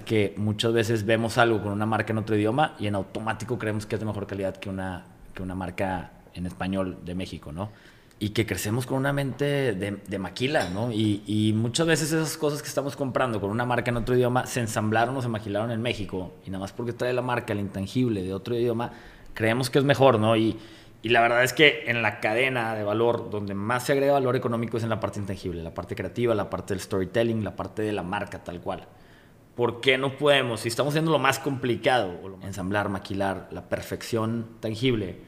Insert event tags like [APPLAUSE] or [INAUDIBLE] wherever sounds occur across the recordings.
que muchas veces vemos algo con una marca en otro idioma y en automático creemos que es de mejor calidad que una, que una marca en español de México, ¿no? Y que crecemos con una mente de, maquila, ¿no? Y, y, muchas veces esas cosas que estamos comprando con una marca en otro idioma se ensamblaron o se maquilaron en México y nada más porque trae la marca, el intangible de otro idioma, creemos que es mejor, ¿no? Y, y la verdad es que en la cadena de valor, donde más se agrega valor económico es en la parte intangible, la parte creativa, la parte del storytelling, la parte de la marca tal cual. ¿Por qué no podemos? Si estamos haciendo lo más complicado, ensamblar, maquilar, la perfección tangible,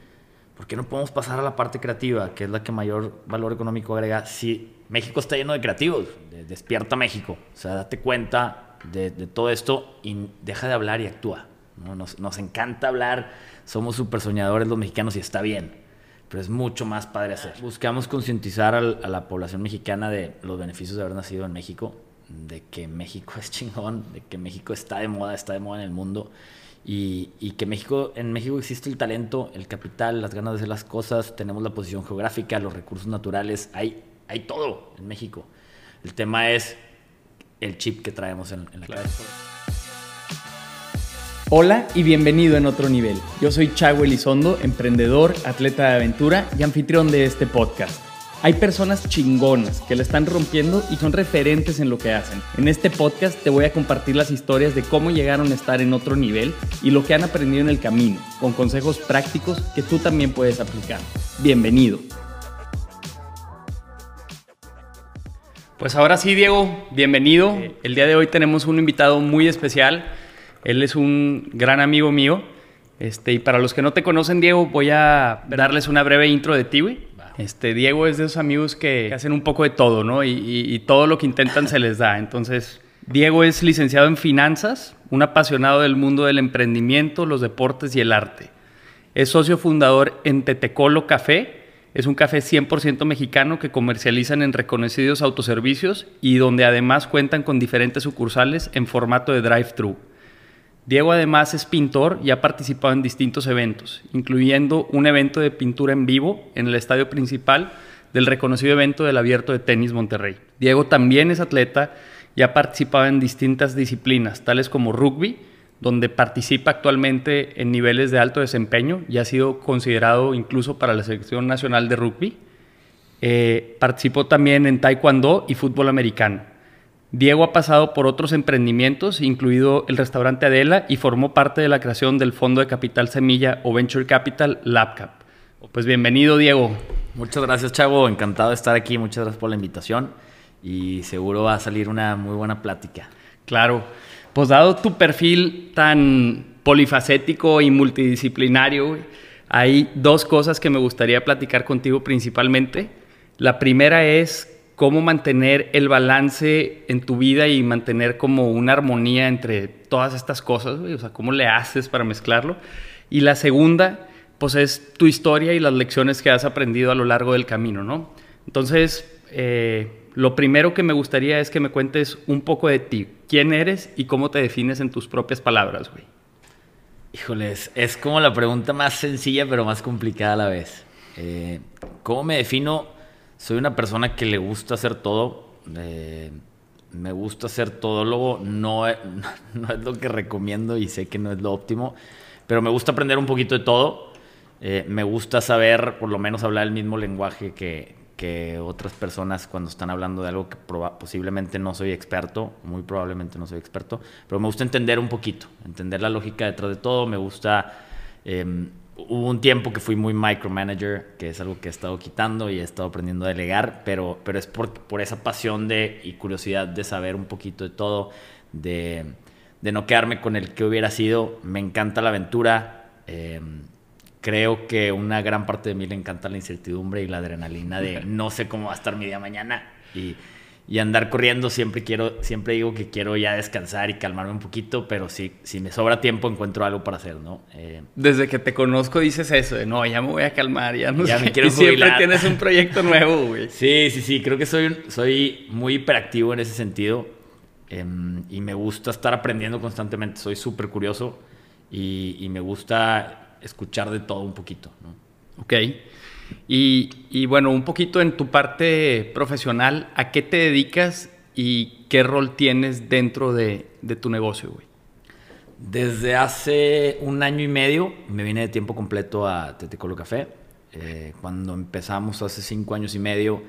¿por qué no podemos pasar a la parte creativa, que es la que mayor valor económico agrega? Si México está lleno de creativos, despierta México, o sea, date cuenta de, todo esto y deja de hablar y actúa. Nos, nos, encanta hablar, somos súper soñadores los mexicanos y está bien, pero es mucho más padre hacer. Buscamos concientizar a la población mexicana de los beneficios de haber nacido en México de que México [LAUGHS] es chingón, de que México está de moda, está de moda en el mundo y, y, que México, en México existe el talento, el capital, las ganas de hacer las cosas, tenemos la posición geográfica, los recursos naturales, hay, hay todo en México. El tema es el chip que traemos en, en la cabeza. Hola y bienvenido en otro nivel. Yo soy Chago Elizondo, emprendedor, atleta de aventura y anfitrión de este podcast. Hay personas chingonas que la están rompiendo y son referentes en lo que hacen. En este podcast te voy a compartir las historias de cómo llegaron a estar en otro nivel y lo que han aprendido en el camino, con consejos prácticos que tú también puedes aplicar. Bienvenido. Pues ahora sí, Diego, bienvenido. El día de hoy tenemos un invitado muy especial. Él es un gran amigo mío. Este, y para los que no te conocen, Diego, voy a darles una breve intro de ti, güey. Este, Diego es de esos amigos que hacen un poco de todo, ¿no? Y, todo lo que intentan se les da. Entonces, Diego es licenciado en finanzas, un apasionado del mundo del emprendimiento, los deportes y el arte. Es socio fundador en Tetecolo Café. Es un café 100% mexicano que comercializan en reconocidos autoservicios y donde además cuentan con diferentes sucursales en formato de drive-thru. Diego además es pintor y ha participado en distintos eventos, incluyendo un evento de pintura en vivo en el estadio principal del reconocido evento del Abierto de Tenis Monterrey. Diego también es atleta y ha participado en distintas disciplinas, tales como rugby, donde participa actualmente en niveles de alto desempeño y ha sido considerado incluso para la selección nacional de rugby. Eh, participó también en taekwondo y fútbol americano. Diego ha pasado por otros emprendimientos, incluido el restaurante Adela, y formó parte de la creación del Fondo de Capital Semilla o Venture Capital LabCap. Pues bienvenido, Diego. Muchas gracias, Chavo. Encantado de estar aquí. Muchas gracias por la invitación. Y seguro va a salir una muy buena plática. Claro. Pues dado tu perfil tan polifacético y multidisciplinario, hay dos cosas que me gustaría platicar contigo principalmente. La primera es cómo mantener el balance en tu vida y mantener como una armonía entre todas estas cosas, o sea, cómo le haces para mezclarlo. Y la segunda, pues es tu historia y las lecciones que has aprendido a lo largo del camino, ¿no? Entonces, eh, lo primero que me gustaría es que me cuentes un poco de ti, quién eres y cómo te defines en tus propias palabras, güey. Híjoles, es como la pregunta más sencilla pero más complicada a la vez. Eh, ¿Cómo me defino? Soy una persona que le gusta hacer todo. Eh, me gusta hacer todo, luego no, [LAUGHS] no es lo que recomiendo y sé que no es lo óptimo, pero me gusta aprender un poquito de todo. Eh, me gusta saber, por lo menos, hablar el mismo lenguaje que, que otras personas cuando están hablando de algo que posiblemente no soy experto, muy probablemente no soy experto, pero me gusta entender un poquito, entender la lógica detrás de todo, me gusta... Em, hubo un tiempo que fui muy micromanager, que es algo que he estado quitando y he estado aprendiendo a delegar, pero, pero es por, por esa pasión de, y curiosidad de saber un poquito de todo, de, de no quedarme con el que hubiera sido. Me encanta la aventura. Eh, creo que una gran parte de mí le encanta la incertidumbre y la adrenalina de no sé cómo va a estar mi día mañana. Y y andar corriendo siempre quiero siempre digo que quiero ya descansar y calmarme un poquito pero si si me sobra tiempo encuentro algo para hacer no eh, desde que te conozco dices eso de no ya me voy a calmar ya no ya me quiero y siempre tienes un proyecto nuevo güey [LAUGHS] sí sí sí creo que soy soy muy hiperactivo en ese sentido em, y me gusta estar aprendiendo constantemente soy súper curioso y, y, me gusta escuchar de todo un poquito ¿no? Ok. Y, bueno, un poquito en tu parte profesional, ¿a qué te dedicas y qué rol tienes dentro de, de tu negocio, güey? Desde hace un año y medio me vine de tiempo completo a Tetecolo Café. Eh, cuando empezamos hace cinco años y medio,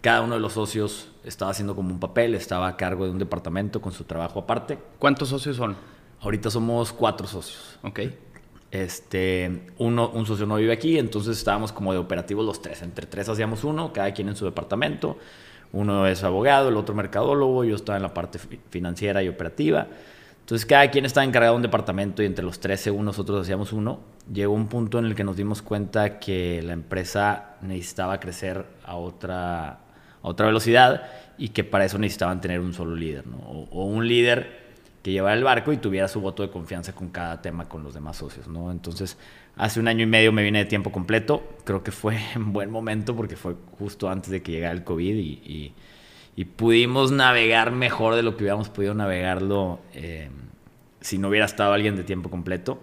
cada uno de los socios estaba haciendo como un papel, estaba a cargo de un departamento con su trabajo aparte. ¿Cuántos socios son? Ahorita somos cuatro socios. Ok. Este, uno, un socio no vive aquí, entonces estábamos como de operativos los tres. Entre tres hacíamos uno, cada quien en su departamento. Uno es abogado, el otro mercadólogo, yo estaba en la parte financiera y operativa. Entonces cada quien estaba encargado de un departamento y entre los 13 nosotros hacíamos uno. Llegó un punto en el que nos dimos cuenta que la empresa necesitaba crecer a otra, a otra velocidad y que para eso necesitaban tener un solo líder, ¿no? o, un líder que llevara el barco y tuviera su voto de confianza con cada tema con los demás socios. ¿no? Entonces hace un año y medio me vine de tiempo completo. Creo que fue [LAUGHS] en buen momento porque fue justo antes de que llegara el COVID y, y y pudimos navegar mejor de lo que hubiéramos podido navegarlo eh, si no hubiera estado alguien de tiempo completo.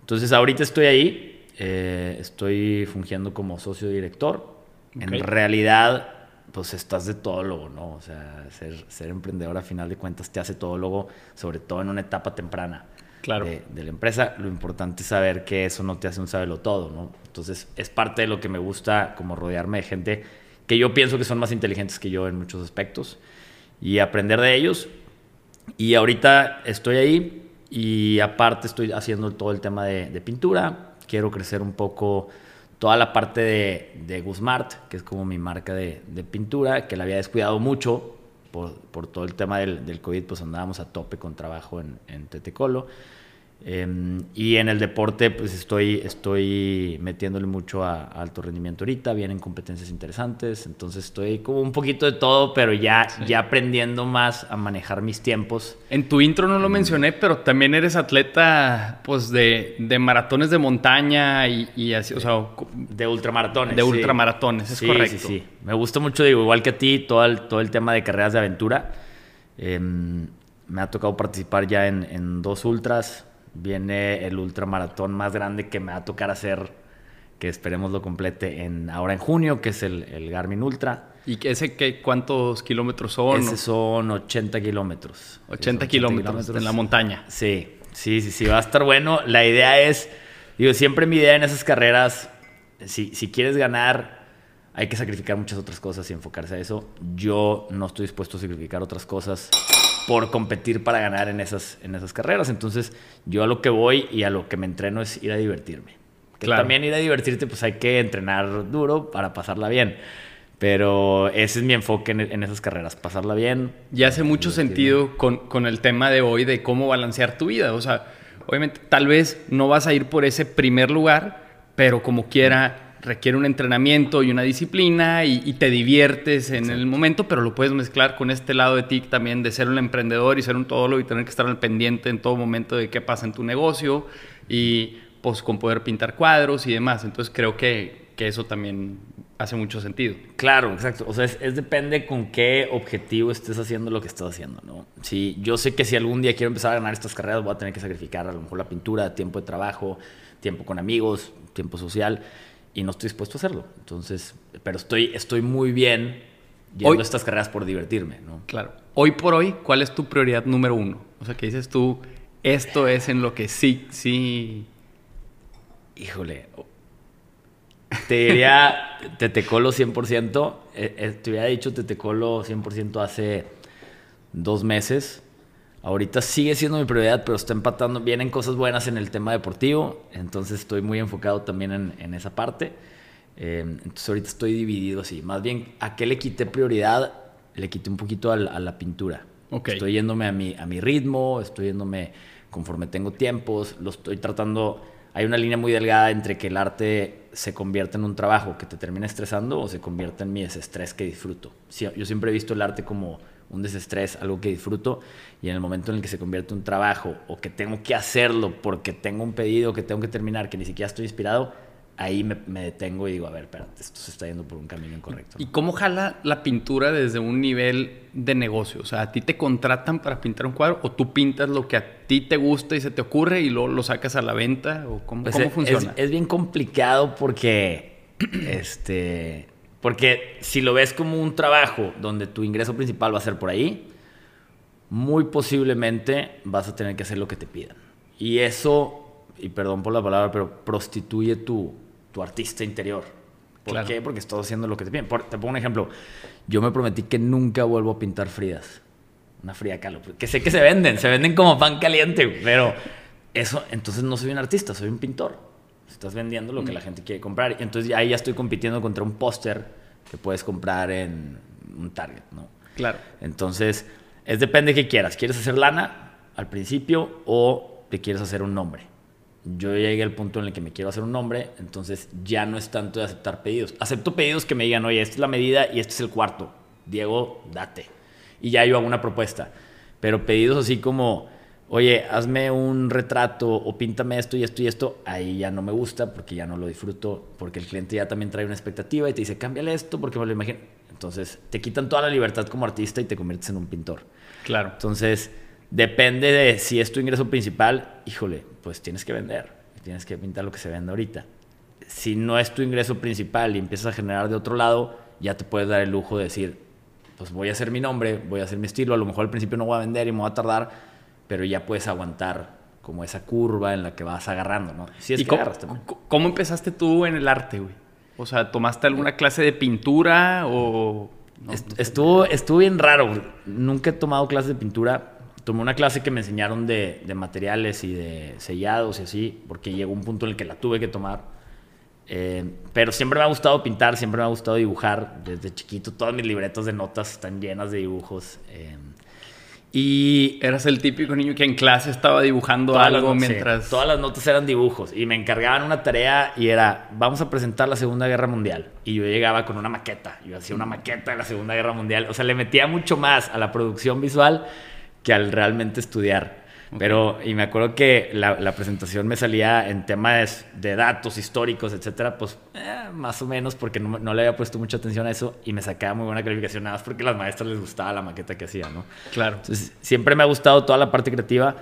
Entonces ahorita estoy ahí, eh, estoy fungiendo como socio director. Okay. En realidad, pues estás de todólogo, ¿no? O sea, ser, ser, emprendedor a final de cuentas te hace todólogo, sobre todo en una etapa temprana claro. de, de, la empresa. Lo importante es saber que eso no te hace un sabelo todo, ¿no? Entonces es parte de lo que me gusta, como rodearme de gente que yo pienso que son más inteligentes que yo en muchos aspectos y aprender de ellos. Y ahorita estoy ahí y aparte estoy haciendo todo el tema de, de pintura. Quiero crecer un poco toda la parte de, de Guzmart, que es como mi marca de, pintura, que la había descuidado mucho por, por todo el tema del, del, COVID, pues andábamos a tope con trabajo en, en Tetecolo. Eh, y en el deporte, pues estoy, estoy metiéndole mucho a, a, alto rendimiento ahorita, vienen competencias interesantes, entonces estoy como un poquito de todo, pero ya, sí. ya aprendiendo más a manejar mis tiempos. En tu intro no lo mencioné, pero también eres atleta pues de, de maratones de montaña y, y así, o sea... De ultramaratones. De ultramaratones, es sí, correcto. Sí, sí, me gusta mucho, digo, igual que a ti, todo el, todo el tema de carreras de aventura. Eh, me ha tocado participar ya en, en dos ultras, viene el ultramaratón más grande que me va a tocar hacer, que esperemos lo complete en, ahora en junio, que es el, el Garmin Ultra. ¿Y ese qué, cuántos kilómetros son? Ese son 80 kilómetros. 80, 80 kilómetros, kilómetros en la montaña. Sí, sí, sí, sí, va a estar bueno. La idea es, digo, siempre mi idea en esas carreras, si, si quieres ganar, hay que sacrificar muchas otras cosas y enfocarse a eso. Yo no estoy dispuesto a sacrificar otras cosas por competir para ganar en esas, en esas carreras. Entonces, yo a lo que voy y a lo que me entreno es ir a divertirme. Que claro. también ir a divertirte, pues hay que entrenar duro para pasarla bien. Pero ese es mi enfoque en, en esas carreras, pasarla bien. Y hace mucho sentido con, con el tema de hoy de cómo balancear tu vida. O sea, obviamente, tal vez no vas a ir por ese primer lugar, pero como quiera requiere un entrenamiento y una disciplina y, y te diviertes en el momento, pero lo puedes mezclar con este lado de ti también de ser un emprendedor y ser un todólogo y tener que estar al pendiente en todo momento de qué pasa en tu negocio y pues con poder pintar cuadros y demás. Entonces creo que, que eso también hace mucho sentido. Claro, exacto. O sea, es, es, depende con qué objetivo estés haciendo lo que estás haciendo, ¿no? Si yo sé que si algún día quiero empezar a ganar estas carreras voy a tener que sacrificar a lo mejor la pintura, tiempo de trabajo, tiempo con amigos, tiempo social y no estoy dispuesto a hacerlo. Entonces, pero estoy, estoy muy bien yendo hoy, estas carreras por divertirme, ¿no? Claro. Hoy por hoy, ¿cuál es tu prioridad número uno? O sea, que dices tú, esto es en lo que sí, sí... Híjole, te diría [LAUGHS] Tetecolo 100%. Eh, eh, te hubiera dicho Tetecolo 100% hace dos meses. Ahorita sigue siendo mi prioridad, pero está empatando. Vienen cosas buenas en el tema deportivo, entonces estoy muy enfocado también en, en esa parte. Eh, entonces ahorita estoy dividido así. Más bien, ¿a qué le quité prioridad? Le quité un poquito a la, a la pintura. Okay. Estoy yéndome a mi, a mi ritmo, estoy yéndome conforme tengo tiempos, lo estoy tratando... Hay una línea muy delgada entre que el arte se convierta en un trabajo que te termina estresando o se convierta en mi desestrés que disfruto. Yo siempre he visto el arte como un desestrés, algo que disfruto, y en el momento en el que se convierte en un trabajo o que tengo que hacerlo porque tengo un pedido que tengo que terminar, que ni siquiera estoy inspirado, ahí me, me detengo y digo, a ver, espérate, esto se está yendo por un camino incorrecto. ¿Y cómo jala la pintura desde un nivel de negocio? O sea, ¿a ti te contratan para pintar un cuadro o tú pintas lo que a ti te gusta y se te ocurre y luego lo sacas a la venta? ¿O cómo, pues ¿cómo es, funciona? Es, es bien complicado porque este porque si lo ves como un trabajo donde tu ingreso principal va a ser por ahí, muy posiblemente vas a tener que hacer lo que te pidan. Y eso, y perdón por la palabra, pero prostituye tu, tu artista interior. ¿Por qué? Porque estás haciendo lo que te piden. te pongo un ejemplo. Yo me prometí que nunca vuelvo a pintar frías. Una fría calo. Que sé que se venden, se venden como pan caliente, pero eso, entonces no soy un artista, soy un pintor. Estás vendiendo lo que mm. la gente quiere comprar. Y entonces ahí ya estoy compitiendo contra un póster que puedes comprar en un Target, ¿no? Claro. Entonces, es depende de qué quieras. ¿Quieres hacer lana al principio o te quieres hacer un nombre? Yo llegué al punto en el que me quiero hacer un nombre, entonces ya no es tanto de aceptar pedidos. Acepto pedidos que me digan, oye, esta es la medida y este es el cuarto. Diego, date. Y ya yo hago una propuesta. Pero pedidos así como, oye, hazme un retrato o píntame esto y esto y esto, ahí ya no me gusta porque ya no lo disfruto, porque el cliente ya también trae una expectativa y te dice, cámbiale esto porque me lo imagino. Entonces te quitan toda la libertad como artista y te conviertes en un pintor. Claro. Entonces, depende de si es tu ingreso principal, híjole, pues tienes que vender, tienes que pintar lo que se vende ahorita. Si no es tu ingreso principal y empiezas a generar de otro lado, ya te puedes dar el lujo de decir, pues voy a hacer mi nombre, voy a hacer mi estilo, a lo mejor al principio no voy a vender y me voy a tardar, pero ya puedes aguantar como esa curva en la que vas agarrando, ¿no? Si es ¿Y cómo, cómo empezaste tú en el arte, güey? O sea, ¿tomaste alguna clase de pintura o...? estuvo, estuvo bien raro. Nunca he tomado clases de pintura. Tomé una clase que me enseñaron de, materiales y de sellados y así, porque llegó un punto en el que la tuve que tomar. Eh, pero siempre me ha gustado pintar, siempre me ha gustado dibujar. Desde chiquito, todas mis libretas de notas están llenas de dibujos. Eh, y eras el típico niño que en clase estaba dibujando algo mientras... todas las notas eran dibujos y me encargaban una tarea y era, vamos a presentar la Segunda Guerra Mundial. Y yo llegaba con una maqueta, yo hacía una maqueta de la Segunda Guerra Mundial. O sea, le metía mucho más a la producción visual que al realmente estudiar. Pero, y me acuerdo que la, presentación me salía en temas de datos históricos, etcétera, pues eh, más o menos porque no, no, le había puesto mucha atención a eso y me sacaba muy buena calificación, nada más porque a las maestras les gustaba la maqueta que hacía, ¿no? Claro. Entonces, siempre me ha gustado toda la parte creativa.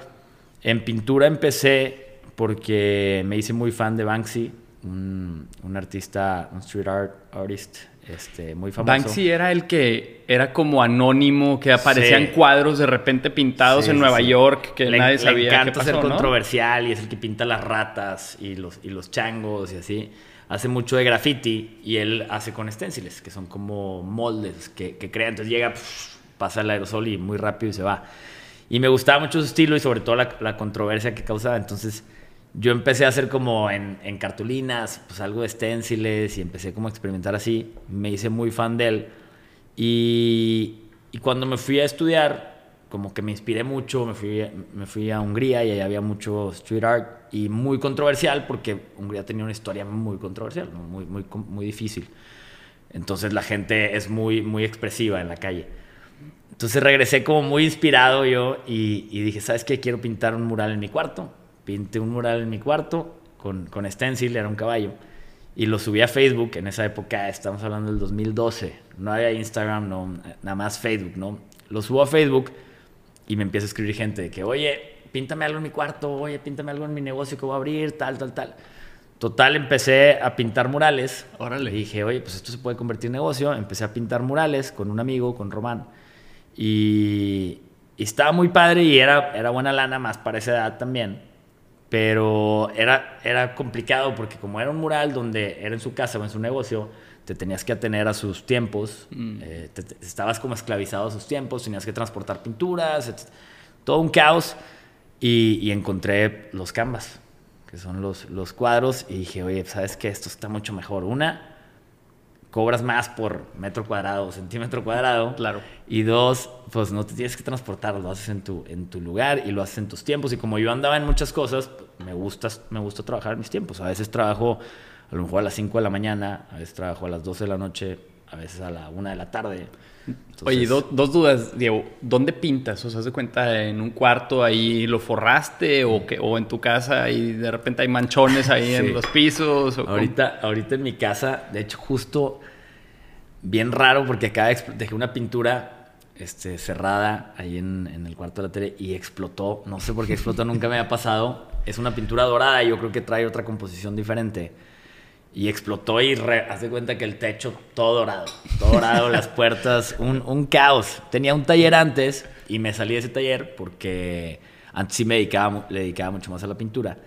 En pintura empecé porque me hice muy fan de Banksy, un, un artista, un street art artist este, muy famoso. Banksy era el que era como anónimo, que aparecían cuadros de repente pintados en Nueva York, que nadie sabía. Le encanta ser controversial y es el que pinta las ratas y los, y los changos y así. Hace mucho de graffiti y él hace con esténciles, que son como moldes que, que crea. Entonces llega, pasa el aerosol y muy rápido y se va. Y me gustaba mucho su estilo y sobre todo la, la controversia que causaba. Entonces yo empecé a hacer como en, cartulinas, pues algo de esténciles y empecé como a experimentar así. Me hice muy fan de él. Y, cuando me fui a estudiar, como que me inspiré mucho, me fui, me fui a Hungría y allá había mucho street art y muy controversial porque Hungría tenía una historia muy controversial, muy, muy, muy difícil. Entonces la gente es muy, muy expresiva en la calle. Entonces regresé como muy inspirado yo y, y dije, ¿sabes qué? Quiero pintar un mural en mi cuarto pinté un mural en mi cuarto con, con stencil, era un caballo, y lo subí a Facebook. En esa época, estamos hablando del 2012, no había Instagram, no, nada más Facebook, ¿no? Lo subo a Facebook y me empieza a escribir gente de que, oye, píntame algo en mi cuarto, oye, píntame algo en mi negocio que voy a abrir, tal, tal, tal. Total, empecé a pintar murales. Órale. Y dije, oye, pues esto se puede convertir en negocio. Empecé a pintar murales con un amigo, con Román. Y, y estaba muy padre y era, era buena lana más para esa edad también pero era, era complicado porque como era un mural donde era en su casa o en su negocio, te tenías que atener a sus tiempos, mm. eh, estabas como esclavizado a sus tiempos, tenías que transportar pinturas, todo un caos. Y, encontré los canvas, que son los, los cuadros, y dije, oye, ¿sabes qué? Esto está mucho mejor. Una, cobras más por metro cuadrado centímetro cuadrado. Claro. Y dos, pues no te tienes que transportar, lo haces en tu, en tu lugar y lo haces en tus tiempos. Y como yo andaba en muchas cosas, me gusta, me gusta trabajar en mis tiempos. A veces trabajo a lo mejor a las 5 de la mañana, a veces trabajo a las 12 de la noche, a veces a la 1 de la tarde. Oye, dos dudas, Diego. ¿Dónde pintas? O sea, ¿se cuenta en un cuarto ahí lo forraste o, que, o en tu casa y de repente hay manchones ahí en los pisos? ahorita, ahorita en mi casa, de hecho, justo bien raro porque acá dejé una pintura este, cerrada ahí en, en, el cuarto de la tele y explotó. No sé por qué explotó, nunca me había pasado. Es una pintura dorada y yo creo que trae otra composición diferente y explotó y hace cuenta que el techo todo dorado, todo dorado, las puertas, un, un, caos. Tenía un taller antes Y me salí de ese taller porque antes sí me dedicaba, le dedicaba mucho más a la pintura.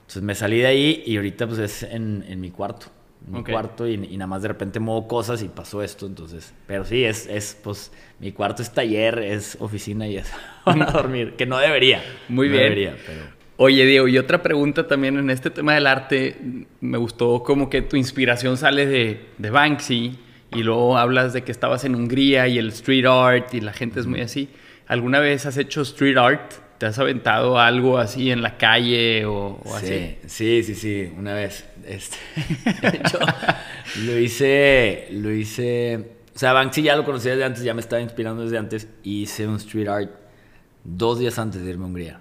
Entonces me salí de ahí y ahorita pues es en, en mi cuarto. En mi cuarto y, y, nada más de repente muevo cosas y pasó esto, entonces... Pero sí, es, es pues mi cuarto es taller, es oficina y es [LAUGHS] para dormir, que no debería. Muy bien. Debería, pero... Oye, Diego, y otra pregunta también en este tema del arte, me gustó como que tu inspiración sale de, de Banksy y luego hablas de que estabas en Hungría y el street art y la gente es muy así. ¿Alguna vez has hecho street art? ¿Te has aventado algo así en la calle o, así? Sí, sí, sí, una vez. Este, [LAUGHS] [LAUGHS] yo lo hice, lo hice, o sea, Banksy ya lo conocía desde antes, ya me estaba inspirando desde antes, y hice un street art dos días antes de irme a Hungría.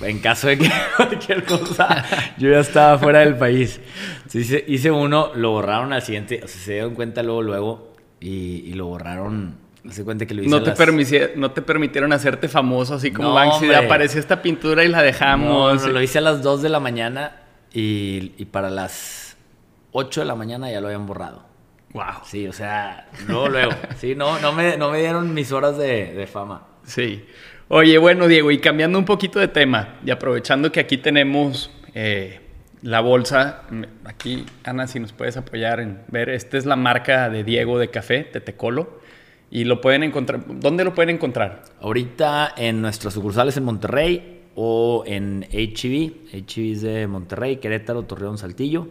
En caso de que [LAUGHS] cualquier cosa, yo ya estaba fuera del país. hice, hice, uno, lo borraron al siguiente, o sea, se dieron cuenta luego, luego, y, y lo borraron se cuenta que lo hice no, te no te permitieron hacerte famoso así como Banksy. Apareció esta pintura y la dejamos. No, lo hice a las 2 de la mañana y, y, para las 8 de la mañana ya lo habían borrado. Wow. Sí, o sea, luego, luego. sí, no, no, me, no me dieron mis horas de, de fama. Sí. Oye, bueno, Diego, y cambiando un poquito de tema y aprovechando que aquí tenemos eh, la bolsa, aquí, Ana, si nos puedes apoyar en ver, esta es la marca de Diego de café, Tetecolo. Y lo pueden encontrar. ¿Dónde lo pueden encontrar? Ahorita en nuestras sucursales en Monterrey o en HEV. HEV es de Monterrey, Querétaro, Torreón, Saltillo.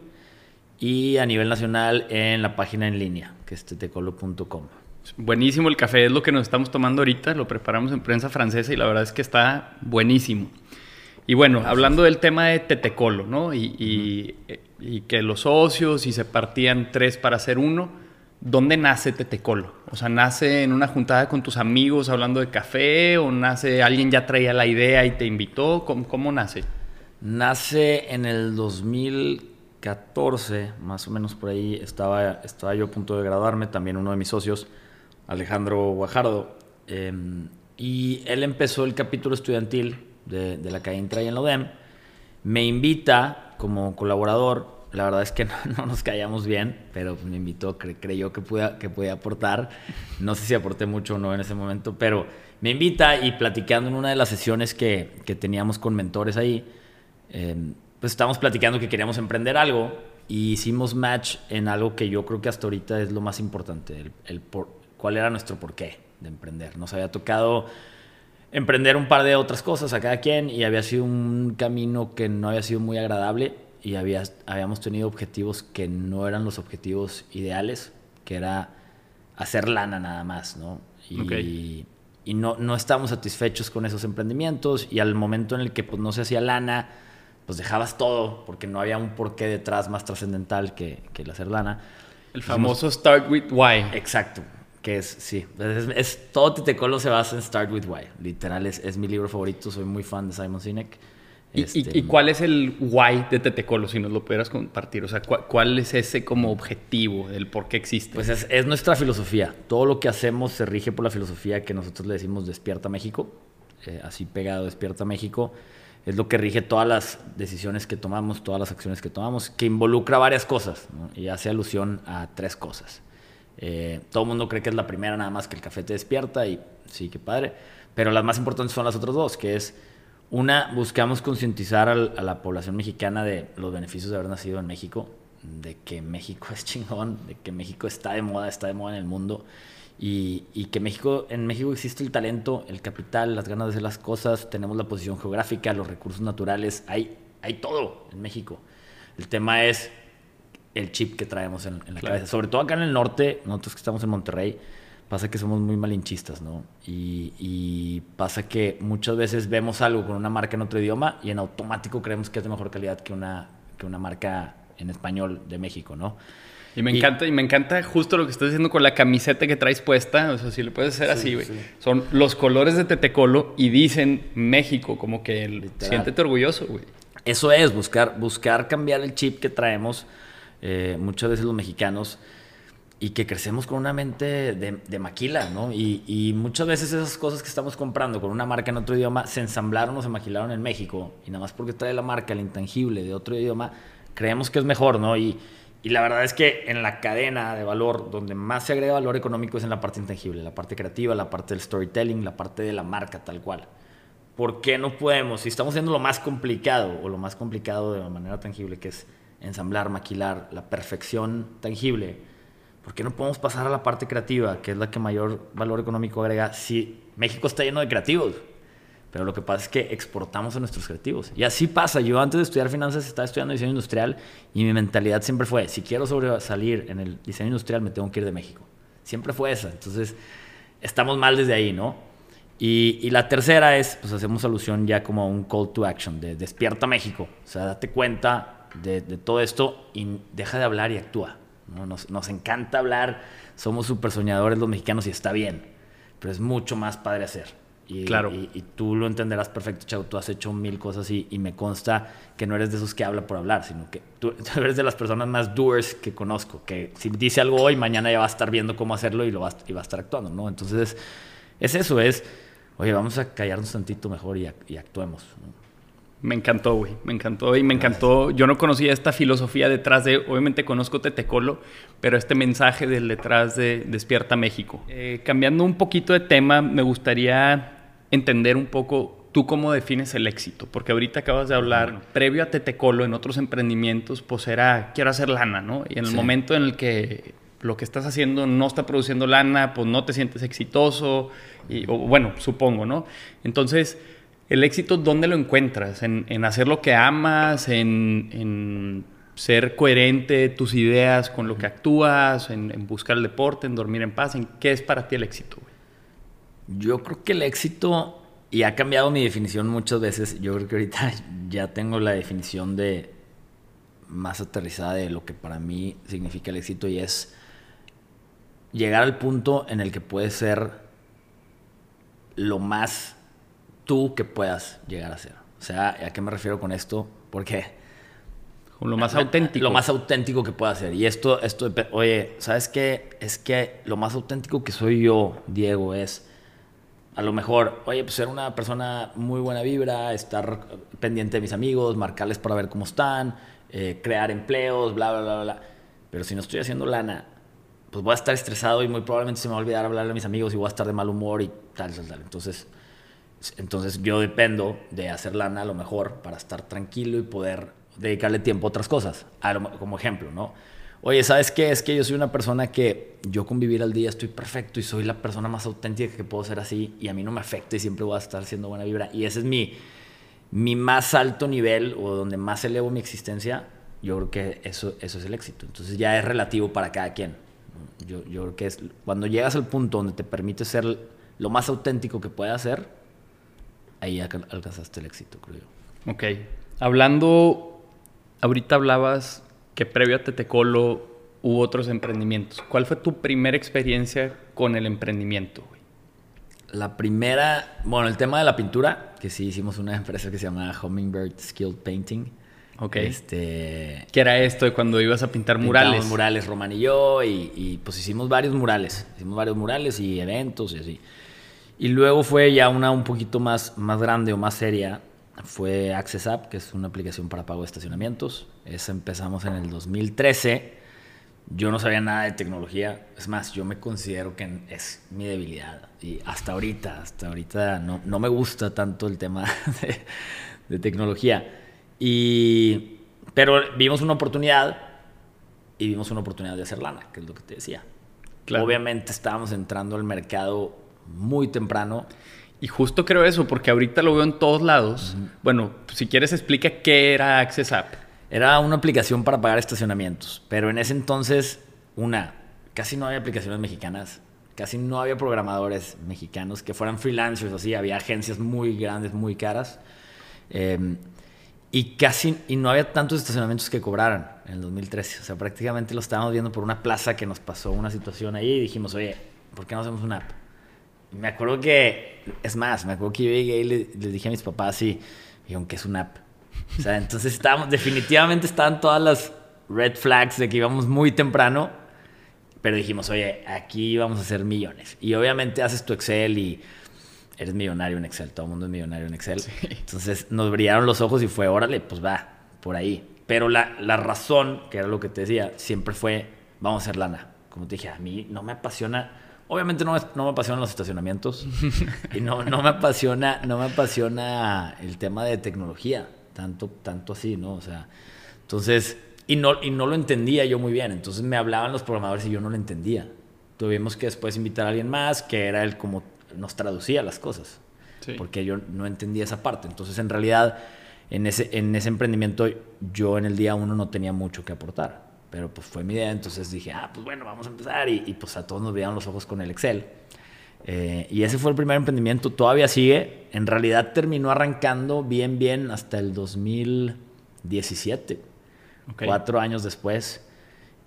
Y a nivel nacional en la página en línea, que es tetecolo.com. Buenísimo el café, es lo que nos estamos tomando ahorita. Lo preparamos en prensa francesa y la verdad es que está buenísimo. Y bueno, hablando del tema de Tetecolo, ¿no? Y, y, y que los socios y se partían tres para hacer uno ¿dónde nace Tetecolo? O sea, ¿nace en una juntada con tus amigos hablando de café o nace alguien ya traía la idea y te invitó? ¿Cómo, nace? Nace en el 2014, más o menos por ahí, estaba, estaba yo a punto de graduarme, también uno de mis socios, Alejandro Guajardo, em, y él empezó el capítulo estudiantil de, la calle Intra y en la me invita como colaborador. La verdad es que [LAUGHS] no, nos callamos bien, pero me invitó, creyó que podía, que podía aportar. No sé si aporté mucho o no en ese momento, pero me invita y platicando en una de las sesiones que, que teníamos con mentores ahí, em, pues estábamos platicando que queríamos emprender algo y hicimos match en algo que yo creo que hasta ahorita es lo más importante, el, el por, cuál era nuestro porqué de emprender. Nos había tocado emprender un par de otras cosas a cada quien y había sido un camino que no había sido muy agradable y había, habíamos tenido objetivos que no eran los objetivos ideales, que era hacer lana nada más, ¿no? Y, y no, no estábamos satisfechos con esos emprendimientos y al momento en el que pues, no se hacía lana, pues dejabas todo porque no había un porqué detrás más trascendental que, que el hacer lana. El famoso Start with Why. Exacto, que es, sí, es, es todo Titecolo se basa en Start with Why. Literal, es, es mi libro favorito, soy muy fan de Simon Sinek. Este, ¿Y, cuál es el why de Tetecolo, si nos lo pudieras compartir? O sea, ¿cuál, es ese como objetivo, el por qué existe? Pues es, nuestra filosofía. Todo lo que hacemos se rige por la filosofía que nosotros le decimos Despierta México. Eh, así pegado, Despierta México. Es lo que rige todas las decisiones que tomamos, todas las acciones que tomamos, que involucra varias cosas. Y hace alusión a tres cosas. Eh, todo el mundo cree que es la primera nada más que el café te despierta y sí, qué padre. Pero las más importantes son las otras dos, que es una, buscamos concientizar a la población mexicana de los beneficios de haber nacido en México, de que México [LAUGHS] es chingón, de que México está de moda, está de moda en el mundo y, que México, en México existe el talento, el capital, las ganas de hacer las cosas, tenemos la posición geográfica, los recursos naturales, hay, hay todo en México. El tema es el chip que traemos en, la cabeza, sobre todo acá en el norte, nosotros que estamos en Monterrey pasa que somos muy malinchistas, ¿no? Y, pasa que muchas veces vemos algo con una marca en otro idioma y en automático creemos que es de mejor calidad que una, que una marca en español de México, ¿no? Y me encanta, y me encanta justo lo que estás diciendo con la camiseta que traes puesta. O sea, si lo puedes hacer así, güey. Son los colores de Tetecolo y dicen México, como que el, siéntete orgulloso, güey. Eso es, buscar, buscar cambiar el chip que traemos eh, muchas veces los mexicanos y que crecemos con una mente de, maquila, ¿no? Y, muchas veces esas cosas que estamos comprando con una marca en otro idioma se ensamblaron o se maquilaron en México y nada más porque trae la marca, el intangible de otro idioma, creemos que es mejor, ¿no? Y, Y la verdad es que en la cadena de valor, donde más se agrega valor económico es en la parte intangible, la parte creativa, la parte del storytelling, la parte de la marca tal cual. ¿Por qué no podemos? Si estamos haciendo lo más complicado o lo más complicado de manera tangible, que es ensamblar, maquilar, la perfección tangible, ¿por qué no podemos pasar a la parte creativa, que es la que mayor valor económico agrega? Si México está lleno de creativos, pero lo que pasa es que exportamos a nuestros creativos. Y así pasa. Yo antes de estudiar finanzas estaba estudiando diseño industrial y mi mentalidad siempre fue, si quiero sobresalir en el diseño industrial, me tengo que ir de México. Siempre fue esa. Entonces, estamos mal desde ahí, ¿no? Y, la tercera es, pues hacemos alusión ya como a un call to action, de despierta México. O sea, date cuenta de, todo esto y deja de hablar y actúa. ¿no? Nos, nos encanta hablar, somos súper soñadores los mexicanos y está bien, pero es mucho más padre hacer. Y, claro. Y, tú lo entenderás perfecto, Chavo. Tú has hecho mil cosas y, y, me consta que no eres de esos que habla por hablar, sino que [LAUGHS] tú, eres de las personas más doers que conozco. Que si dice algo hoy, mañana ya va a estar viendo cómo hacerlo y, lo va, y va a estar actuando, ¿no? Entonces, es eso, es, oye, vamos a callarnos tantito mejor y, actuemos. Me encantó, güey. Me encantó y me encantó. Yo no conocía esta filosofía detrás de, obviamente conozco Tetecolo, pero este mensaje del detrás de Despierta México. Eh, cambiando un poquito de tema, me gustaría entender un poco tú cómo defines el éxito, porque ahorita acabas de hablar, previo a Tetecolo, en otros emprendimientos, pues era, quiero hacer lana, ¿no? Y en el momento en el que lo que estás haciendo no está produciendo lana, pues no te sientes exitoso, y, o, bueno, supongo, ¿no? Entonces, ¿el éxito dónde lo encuentras? ¿En, hacer lo que amas? ¿En, ser coherente tus ideas con lo que actúas? ¿En, buscar el deporte? ¿En dormir en paz? ¿En qué es para ti el éxito? Yo creo que el éxito, y ha cambiado mi definición muchas veces, yo creo que ahorita [LAUGHS] ya tengo la definición de más aterrizada de lo que para mí significa el éxito y es llegar al punto en el que puedes ser lo más tú que puedas llegar a ser. O sea, ¿a qué me refiero con esto? Porque... Lo más auténtico. Lo más auténtico que pueda ser. Y esto, esto, oye, ¿sabes qué? Es que lo más auténtico que soy yo, Diego, es a lo mejor, oye, pues ser una persona muy buena vibra, estar pendiente de mis amigos, marcarles para ver cómo están, eh, crear empleos, bla, bla, bla, bla. Pero si no estoy haciendo lana, pues voy a estar estresado y muy probablemente se me va a olvidar hablarle a mis amigos y voy a estar de mal humor y tal, tal, tal. Entonces, entonces yo dependo de hacer lana a lo mejor para estar tranquilo y poder dedicarle tiempo a otras cosas, como ejemplo, ¿no? Oye, ¿sabes qué? Es que yo soy una persona que yo con vivir al día estoy perfecto y soy la persona más auténtica que puedo ser así y a mí no me afecta y siempre voy a estar haciendo buena vibra. Y ese es mi, mi más alto nivel o donde más elevo mi existencia. Yo creo que eso, eso es el éxito. Entonces ya es relativo para cada quien. Yo, yo creo que es cuando llegas al punto donde te permite ser lo más auténtico que puedas ser, ahí alcanzaste el éxito, creo yo. Ok. Hablando, ahorita hablabas que previo a Tetecolo hubo otros emprendimientos. ¿Cuál fue tu primera experiencia con el emprendimiento? La primera, bueno, el tema de la pintura, que sí hicimos una empresa que se llama Hummingbird Skilled Painting. Ok. Este, ¿Qué era esto de cuando ibas a pintar murales? murales, Román y yo, y, y, pues hicimos varios murales. Hicimos varios murales y eventos y así. Y luego fue ya una un poquito más, más grande o más seria, fue Access App, que es una aplicación para pago de estacionamientos. Esa empezamos en el 2013. Yo no sabía nada de tecnología. Es más, yo me considero que es mi debilidad. Y hasta ahorita, hasta ahorita no, no me gusta tanto el tema [LAUGHS] de, tecnología. Y, pero vimos una oportunidad y vimos una oportunidad de hacer lana, que es lo que te decía. Obviamente estábamos entrando al mercado muy temprano y justo creo eso, porque ahorita lo veo en todos lados. Bueno, si quieres explica qué era Access App. Era una aplicación para pagar estacionamientos, pero en ese entonces, una, casi no había aplicaciones mexicanas, casi no había programadores mexicanos que fueran freelancers, así, había agencias muy grandes, muy caras. Em, y casi, y no había tantos estacionamientos que cobraran en el 2013. O sea, prácticamente lo estábamos viendo por una plaza que nos pasó una situación ahí y dijimos, oye, ¿por qué no hacemos una app? Me acuerdo que, es más, me acuerdo que yo llegué y le, les dije a mis papás y dijeron que es una app. O sea, entonces estábamos, [LAUGHS] definitivamente estaban todas las red flags de que íbamos muy temprano, pero dijimos, oye, aquí vamos a hacer millones. Y obviamente haces tu Excel y eres millonario en Excel, todo el mundo es millonario en Excel. Entonces nos brillaron los ojos y fue, órale, pues va, por ahí. Pero la, la razón, que era lo que te decía, siempre fue, vamos a hacer lana. Como te dije, a mí no me apasiona, obviamente no me, no me apasionan los estacionamientos [LAUGHS] y no, no, me apasiona, no me apasiona el tema de tecnología, tanto, tanto así, ¿no? O sea, entonces, y no, y no lo entendía yo muy bien, entonces me hablaban los programadores y yo no lo entendía. Tuvimos que después invitar a alguien más, que era el como nos traducía las cosas, porque yo no entendía esa parte. Entonces, en realidad, en ese, en ese emprendimiento yo en el día uno no tenía mucho que aportar, pero pues fue mi idea, entonces dije, ah, pues bueno, vamos a empezar y, pues a todos nos veían los ojos con el Excel. Eh, y ese fue el primer emprendimiento, todavía sigue, en realidad terminó arrancando bien, bien hasta el 2017, cuatro años después.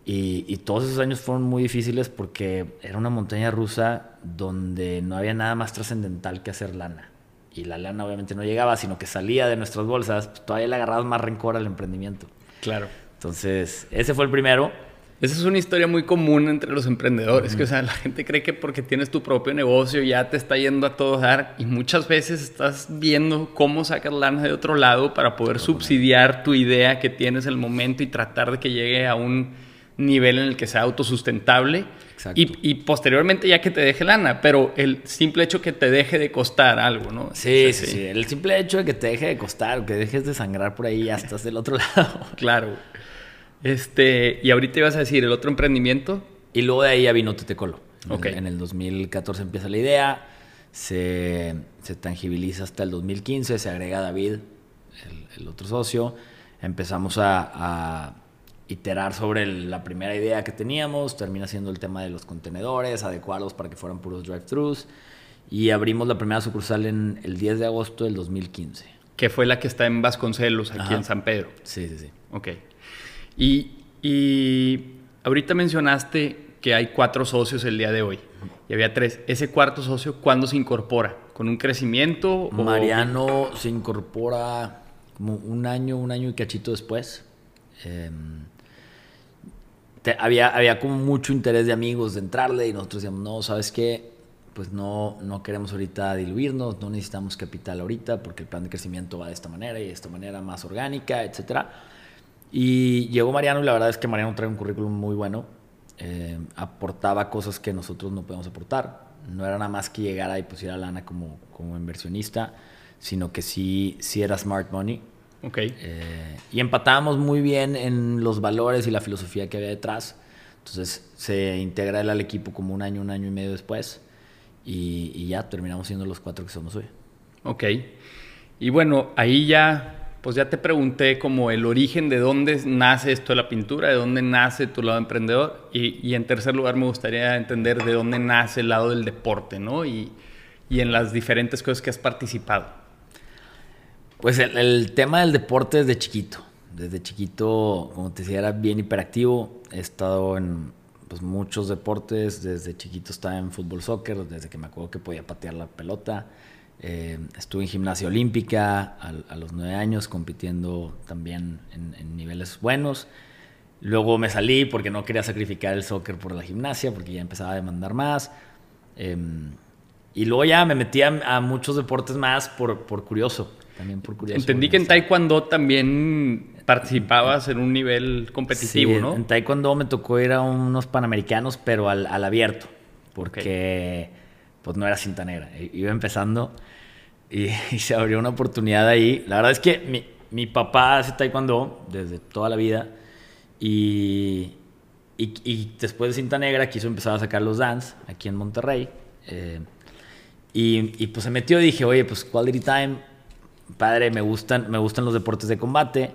Y, y, todos esos años fueron muy difíciles porque era una montaña rusa donde no había nada más trascendental que hacer lana y la lana obviamente no llegaba, sino que salía de nuestras bolsas, pues, todavía le agarrabas más rencor al emprendimiento. Claro. Entonces, ese fue el primero. Esa es una historia muy común entre los emprendedores, que o sea, la gente cree que porque tienes tu propio negocio ya te está yendo a todo dar y muchas veces estás viendo cómo sacas lana de otro lado para poder subsidiar tu idea que tienes en el momento y tratar de que llegue a un nivel en el que sea autosustentable y, posteriormente ya que te deje lana, pero el simple hecho que te deje de costar algo, ¿no? Sí, sí, sí, el simple hecho de que te deje de costar, que dejes de sangrar por ahí, ya estás del otro [LAUGHS] lado. claro. Este, y ahorita ibas a decir el otro emprendimiento. Y luego de ahí ya vino Tetecolo. Okay. En el 2014 empieza la idea, se, se, tangibiliza hasta el 2015, se agrega David, el, otro socio, empezamos a iterar sobre la primera idea que teníamos, termina siendo el tema de los contenedores, adecuarlos para que fueran puros drive-thrus y abrimos la primera sucursal en el 10 de agosto del 2015. Que fue la que está en Vasconcelos, aquí en San Pedro. Sí, sí, sí. Ok. Y, y ahorita mencionaste que hay cuatro socios el día de hoy. Y había tres. ¿Ese cuarto socio cuándo se incorpora? ¿Con un crecimiento? Mariano se incorpora como un año, un año y cachito después. Eh, había, había como mucho interés de amigos de entrarle y nosotros decíamos, no, ¿sabes qué? Pues no, no queremos ahorita diluirnos, no necesitamos capital ahorita porque el plan de crecimiento va de esta manera y de esta manera más orgánica, etc. Y llegó Mariano y la verdad es que Mariano trae un currículum muy bueno, eh, aportaba cosas que nosotros no podemos aportar. No era nada más que llegara y pusiera lana como, como inversionista, sino que sí, sí era smart money Ok. Eh, y empatábamos muy bien en los valores y la filosofía que había detrás. Entonces se integra él al equipo como un año, un año y medio después. Y, ya terminamos siendo los cuatro que somos hoy. Ok. Y bueno, ahí ya, pues ya te pregunté como el origen de dónde nace esto de la pintura, de dónde nace tu lado emprendedor. Y, y en tercer lugar me gustaría entender de dónde nace el lado del deporte, ¿no? Y, y en las diferentes cosas que has participado. Pues el, tema del deporte desde chiquito. Desde chiquito, como te decía, era bien hiperactivo. He estado en pues, muchos deportes. Desde chiquito estaba en fútbol, soccer, desde que me acuerdo que podía patear la pelota. Eh, estuve en gimnasia olímpica a, los nueve años, compitiendo también en, niveles buenos. Luego me salí porque no quería sacrificar el soccer por la gimnasia, porque ya empezaba a demandar más. Em, y luego ya me metí a, muchos deportes más por, por curioso. También por curiosidad. Entendí que en Taekwondo también participabas en un nivel competitivo, ¿no? En Taekwondo me tocó ir a unos panamericanos, pero al, abierto, porque pues no era cinta negra. Iba empezando [LAUGHS] y, se abrió una oportunidad ahí. La verdad es que mi, mi papá hace Taekwondo desde toda la vida y, y, después de cinta negra quiso empezar a sacar los dance aquí en Monterrey. Eh, y, y, pues se metió y dije, oye, pues Quality Time padre, me gustan, me gustan los deportes de combate.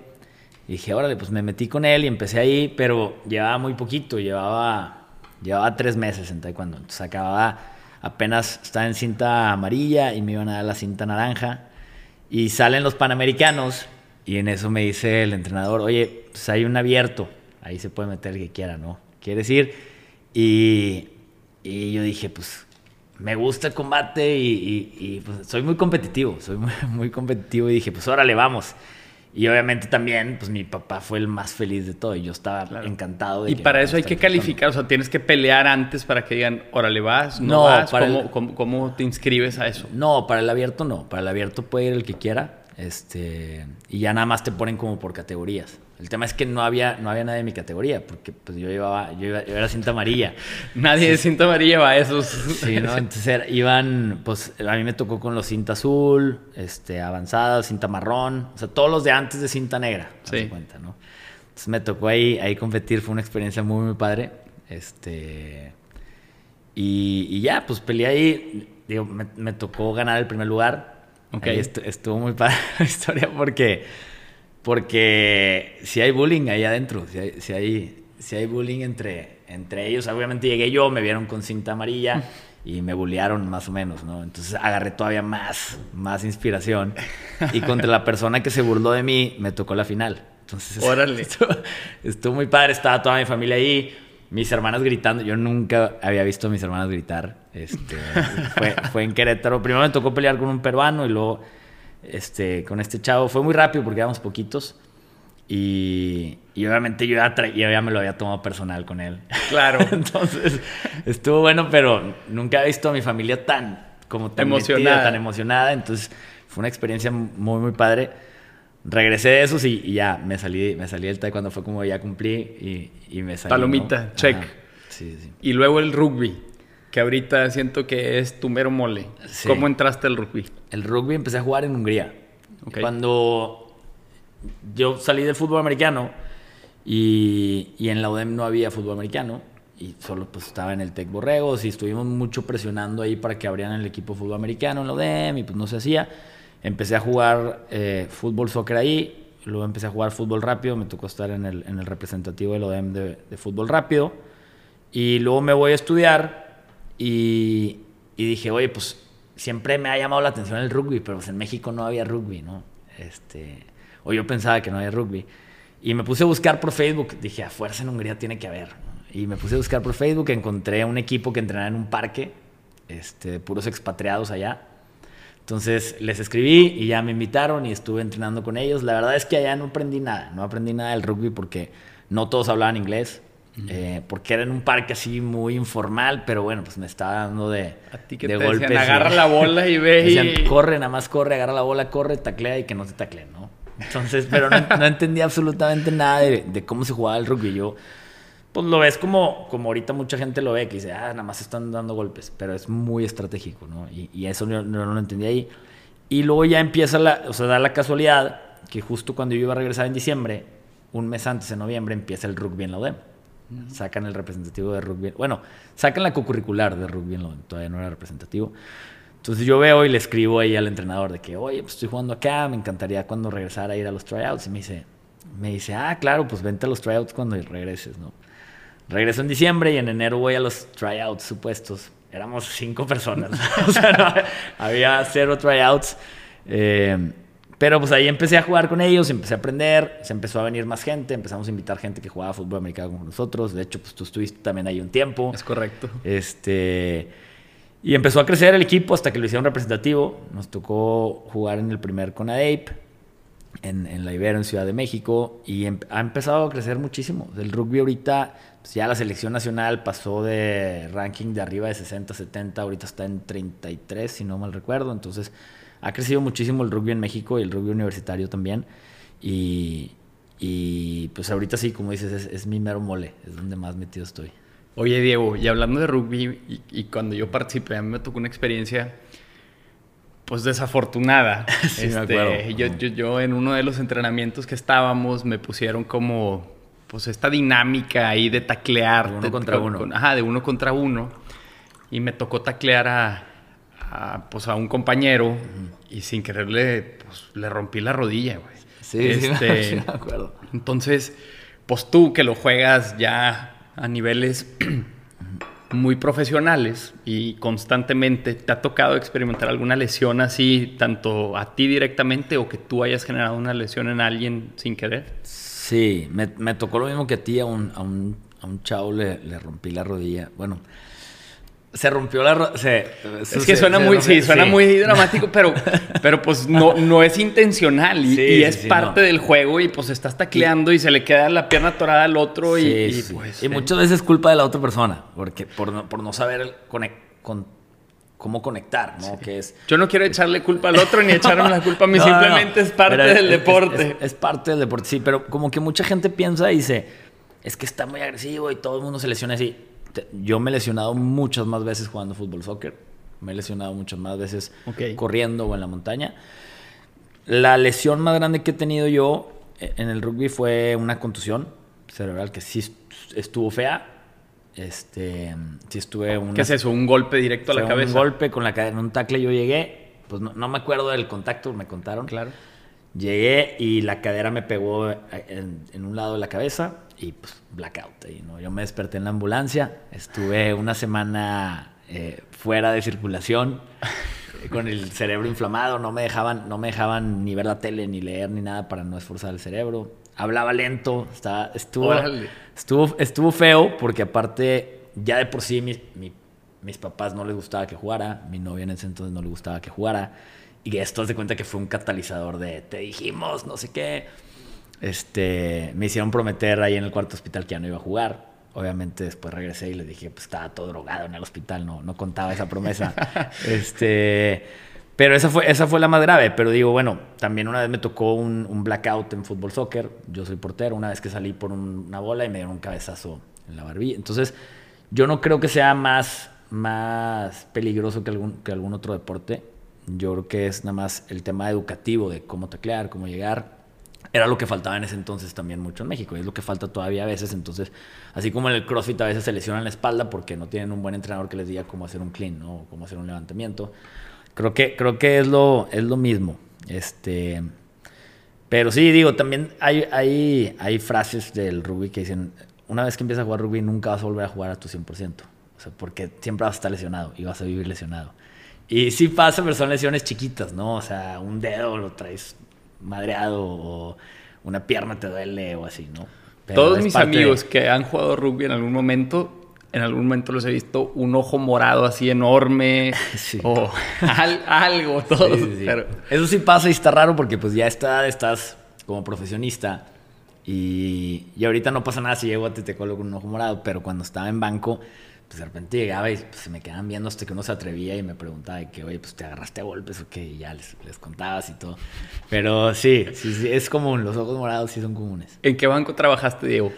Y dije, órale, pues me metí con él y empecé ahí, pero llevaba muy poquito, llevaba, llevaba tres meses en taekwondo. Entonces acababa, apenas estaba en cinta amarilla y me iban a dar la cinta naranja. Y salen los panamericanos y en eso me dice el entrenador, oye, pues hay un abierto, ahí se puede meter el que quiera, ¿no? Quiere decir, y, y yo dije, pues me gusta el combate y, pues, soy muy competitivo, soy [LAUGHS] muy, competitivo y dije, pues órale, vamos. Y obviamente también, pues mi papá fue el más feliz de todo y yo estaba encantado. De y para eso hay que calificar, o sea, tienes que pelear antes para que digan, órale, vas, no, vas, ¿Cómo, ¿Cómo, te inscribes a eso? No, para el abierto no, para el abierto puede ir el que quiera. Este, y ya nada más te ponen como por categorías. El tema es que no había, no había nadie de mi categoría, porque pues yo llevaba, yo, iba, yo era cinta amarilla. nadie de cinta amarilla va a esos. Sí, ¿no? [LAUGHS] Entonces iban, pues a mí me tocó con los cinta azul, este, avanzada, cinta marrón, o sea, todos los de antes de cinta negra, sí. cuenta, ¿no? Entonces me tocó ahí, ahí competir, fue una experiencia muy, muy padre. Este, y, ya, pues peleé ahí, digo, me, me tocó ganar el primer lugar Okay. estuvo muy padre [LAUGHS] la historia porque, porque si hay bullying ahí adentro, si hay, si hay, si hay bullying entre, entre ellos. Obviamente llegué yo, me vieron con cinta amarilla y me bullearon más o menos, ¿no? Entonces agarré todavía más, más inspiración. Y contra la persona que se burló de mí, me tocó la final. Entonces, [LAUGHS] Órale. Estuvo, estuvo muy padre, estaba toda mi familia ahí mis hermanas gritando. Yo nunca había visto a mis hermanas gritar. Este, fue, en Querétaro. Primero me tocó pelear con un peruano y luego este, con este chavo. Fue muy rápido porque éramos poquitos. Y, obviamente yo ya, ya, me lo había tomado personal con él. Claro. [LAUGHS] Entonces estuvo bueno, pero nunca he visto a mi familia tan, como tan emocionada. tan emocionada. Entonces fue una experiencia muy, muy padre regresé de esos y, ya me salí, me salí del taekwondo. Fue como ya cumplí y, me salí. Palomita, check. Sí, sí. Y luego el rugby, que ahorita siento que es tu mero mole. ¿Cómo entraste al rugby? El rugby empecé a jugar en Hungría. Cuando yo salí del fútbol americano y, en la UDEM no había fútbol americano y solo pues estaba en el Tec Borregos y estuvimos mucho presionando ahí para que abrieran el equipo fútbol americano en la UDEM y pues no se hacía. Empecé a jugar eh, fútbol, soccer ahí, luego empecé a jugar fútbol rápido, me tocó estar en el, en el representativo del ODEM de, de, fútbol rápido, y luego me voy a estudiar y, dije, oye, pues siempre me ha llamado la atención el rugby, pero pues en México no había rugby, ¿no? Este, o yo pensaba que no había rugby. Y me puse a buscar por Facebook, dije, a fuerza en Hungría tiene que haber. Y me puse a buscar por Facebook, encontré un equipo que entrenaba en un parque, este, puros expatriados allá. Entonces les escribí y ya me invitaron y estuve entrenando con ellos. La verdad es que allá no aprendí nada, no aprendí nada del rugby porque no todos hablaban inglés, eh, porque era en un parque así muy informal, pero bueno, pues me estaba dando de, ¿A ti que te golpes. agarra la bola y ve. [LAUGHS] Decían, corre, nada más corre, agarra la bola, corre, taclea y que no se taclee, ¿no? Entonces, pero no, no entendía absolutamente nada de, de, cómo se jugaba el rugby. Yo pues lo ves como, como ahorita mucha gente lo ve, que dice, ah, nada más están dando golpes, pero es muy estratégico, ¿no? Y, y eso no, no, lo entendí ahí. Y luego ya empieza la, o sea, da la casualidad que justo cuando yo iba a regresar en diciembre, un mes antes, en noviembre, empieza el rugby en la UDEM. Sacan el representativo de rugby. Bueno, sacan la co-curricular de rugby en UDEM, todavía no era representativo. Entonces yo veo y le escribo ahí al entrenador de que, oye, pues estoy jugando acá, me encantaría cuando regresara a ir a los tryouts. Y me dice, me dice, ah, claro, pues vente a los tryouts cuando regreses, ¿no? Regreso en diciembre y en enero voy a los tryouts supuestos. Éramos cinco personas. [LAUGHS] había cero tryouts. Eh, pero pues ahí empecé a jugar con ellos, empecé a aprender, se empezó a venir más gente, empezamos a invitar gente que jugaba fútbol americano con nosotros. De hecho, pues tú estuviste también ahí un tiempo. Es correcto. Este, y empezó a crecer el equipo hasta que lo hicieron representativo. Nos tocó jugar en el primer CONADEIP en, en la Ibero, en Ciudad de México, y em, ha empezado a crecer muchísimo. El rugby ahorita, pues ya la selección nacional pasó de ranking de arriba de 60, 70, ahorita está en 33, si no mal recuerdo. Entonces, ha crecido muchísimo el rugby en México y el rugby universitario también. Y, y pues ahorita sí, como dices, es, es, mi mero mole, es donde más metido estoy. Oye, Diego, y hablando de rugby, y, y cuando yo participé, a mí me tocó una experiencia pues desafortunada. [LAUGHS] Sí, me acuerdo. Este, yo, yo, yo, en uno de los entrenamientos que estábamos me pusieron como pues esta dinámica ahí de taclear. De uno contra uno. ajá, de uno contra uno. Y me tocó taclear a, a pues a un compañero y sin quererle pues le rompí la rodilla, güey. [LAUGHS] Sí, este, sí, me acuerdo. Entonces, pues tú que lo juegas ya a niveles [CLEARS THROAT] muy profesionales y constantemente, ¿te ha tocado experimentar alguna lesión así, tanto a ti directamente o que tú hayas generado una lesión en alguien sin querer? Sí, me, me tocó lo mismo que a ti, a un, a un, a un chavo le, le rompí la rodilla. Bueno, se rompió la es que suena muy sí, suena muy dramático pero [LAUGHS] pero pues no no es intencional y, es parte del juego y pues estás tacleando y, se le queda la pierna atorada al otro y, pues y muchas veces es culpa de la otra persona porque por no, por no saber con, cómo conectar, ¿no? Que es, Yo no quiero echarle culpa al otro ni echarme la culpa a mí, [LAUGHS] simplemente es parte del deporte. Es, parte del deporte, sí, pero como que mucha gente piensa y dice, es que está muy agresivo y todo el mundo se lesiona así. Yo me he lesionado muchas más veces jugando fútbol, soccer. Me he lesionado muchas más veces corriendo o en la montaña. La lesión más grande que he tenido yo eh, en el rugby fue una contusión cerebral que sí estuvo fea este, si estuve ¿Qué es eso? ¿Un golpe directo a la cabeza? Un golpe con la cadera, en un tackle yo llegué, pues no, me acuerdo del contacto, me contaron. Claro. Llegué y la cadera me pegó en, un lado de la cabeza y pues blackout. Ahí, ¿no? Yo me desperté en la ambulancia, estuve una semana eh, fuera de circulación con el cerebro inflamado, no me dejaban, no me dejaban ni ver la tele, ni leer, ni nada para no esforzar el cerebro hablaba lento, estaba, estuvo, estuvo, estuvo feo porque aparte ya de por sí mis, mis papás no les gustaba que jugara, mi novia en ese entonces no le gustaba que jugara y esto de cuenta que fue un catalizador de te dijimos, no sé qué. Este, me hicieron prometer ahí en el cuarto hospital que ya no iba a jugar. Obviamente después regresé y les dije, pues estaba todo drogado en el hospital, no, no contaba esa promesa. [LAUGHS] este, pero esa fue, esa fue la más grave. Pero digo, bueno, también una vez me tocó un, blackout en fútbol soccer. Yo soy portero. Una vez que salí por una bola y me dieron un cabezazo en la barbilla. Entonces, yo no creo que sea más, más peligroso que algún, que algún otro deporte. Yo creo que es nada más el tema educativo de cómo taclear, cómo llegar. Era lo que faltaba en ese entonces también mucho en México. Y es lo que falta todavía a veces. Entonces, así como en el CrossFit a veces se lesionan la espalda porque no tienen un buen entrenador que les diga cómo hacer un clean, ¿no? O cómo hacer un levantamiento Creo que, creo que es, lo, es lo mismo. Este, pero sí, digo, también hay, hay, hay frases del rugby que dicen, una vez que empiezas a jugar rugby nunca vas a volver a jugar a tu 100%. O sea, porque siempre vas a estar lesionado y vas a vivir lesionado. Y sí pasa, pero son lesiones chiquitas, ¿no? O sea, un dedo lo traes madreado o una pierna te duele o así, ¿no? Todos mis amigos que han jugado rugby en algún momento en algún momento los he visto un ojo morado así enorme [LAUGHS] o algo, todo. Eso sí pasa y está raro porque pues ya está, estás como profesionista y, y ahorita no pasa nada si llego a te con un ojo morado, pero cuando estaba en banco, pues de repente llegaba y pues, se me quedaban viendo hasta que uno se atrevía y me preguntaba de que, oye, pues te agarraste a golpes o qué, y ya les, les contabas y todo. Pero sí, sí, sí, es común, los ojos morados sí son comunes. ¿En qué banco trabajaste, Diego?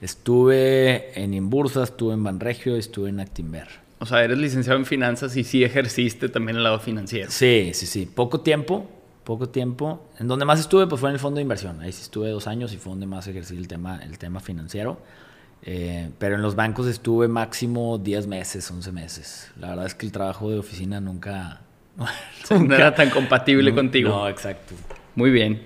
Estuve en Imbursa, estuve en Banregio, estuve en Actimber. O sea, eres licenciado en finanzas y sí ejerciste también el lado financiero. Sí, sí, sí. Poco tiempo, poco tiempo. En donde más estuve, pues fue en el fondo de inversión. Ahí sí estuve dos años y fue donde más ejercí el tema, el tema financiero. Eh, pero en los bancos estuve máximo 10 meses, 11 meses. La verdad es que el trabajo de oficina nunca... [LAUGHS] nunca no era tan compatible contigo. No, exacto. Muy bien.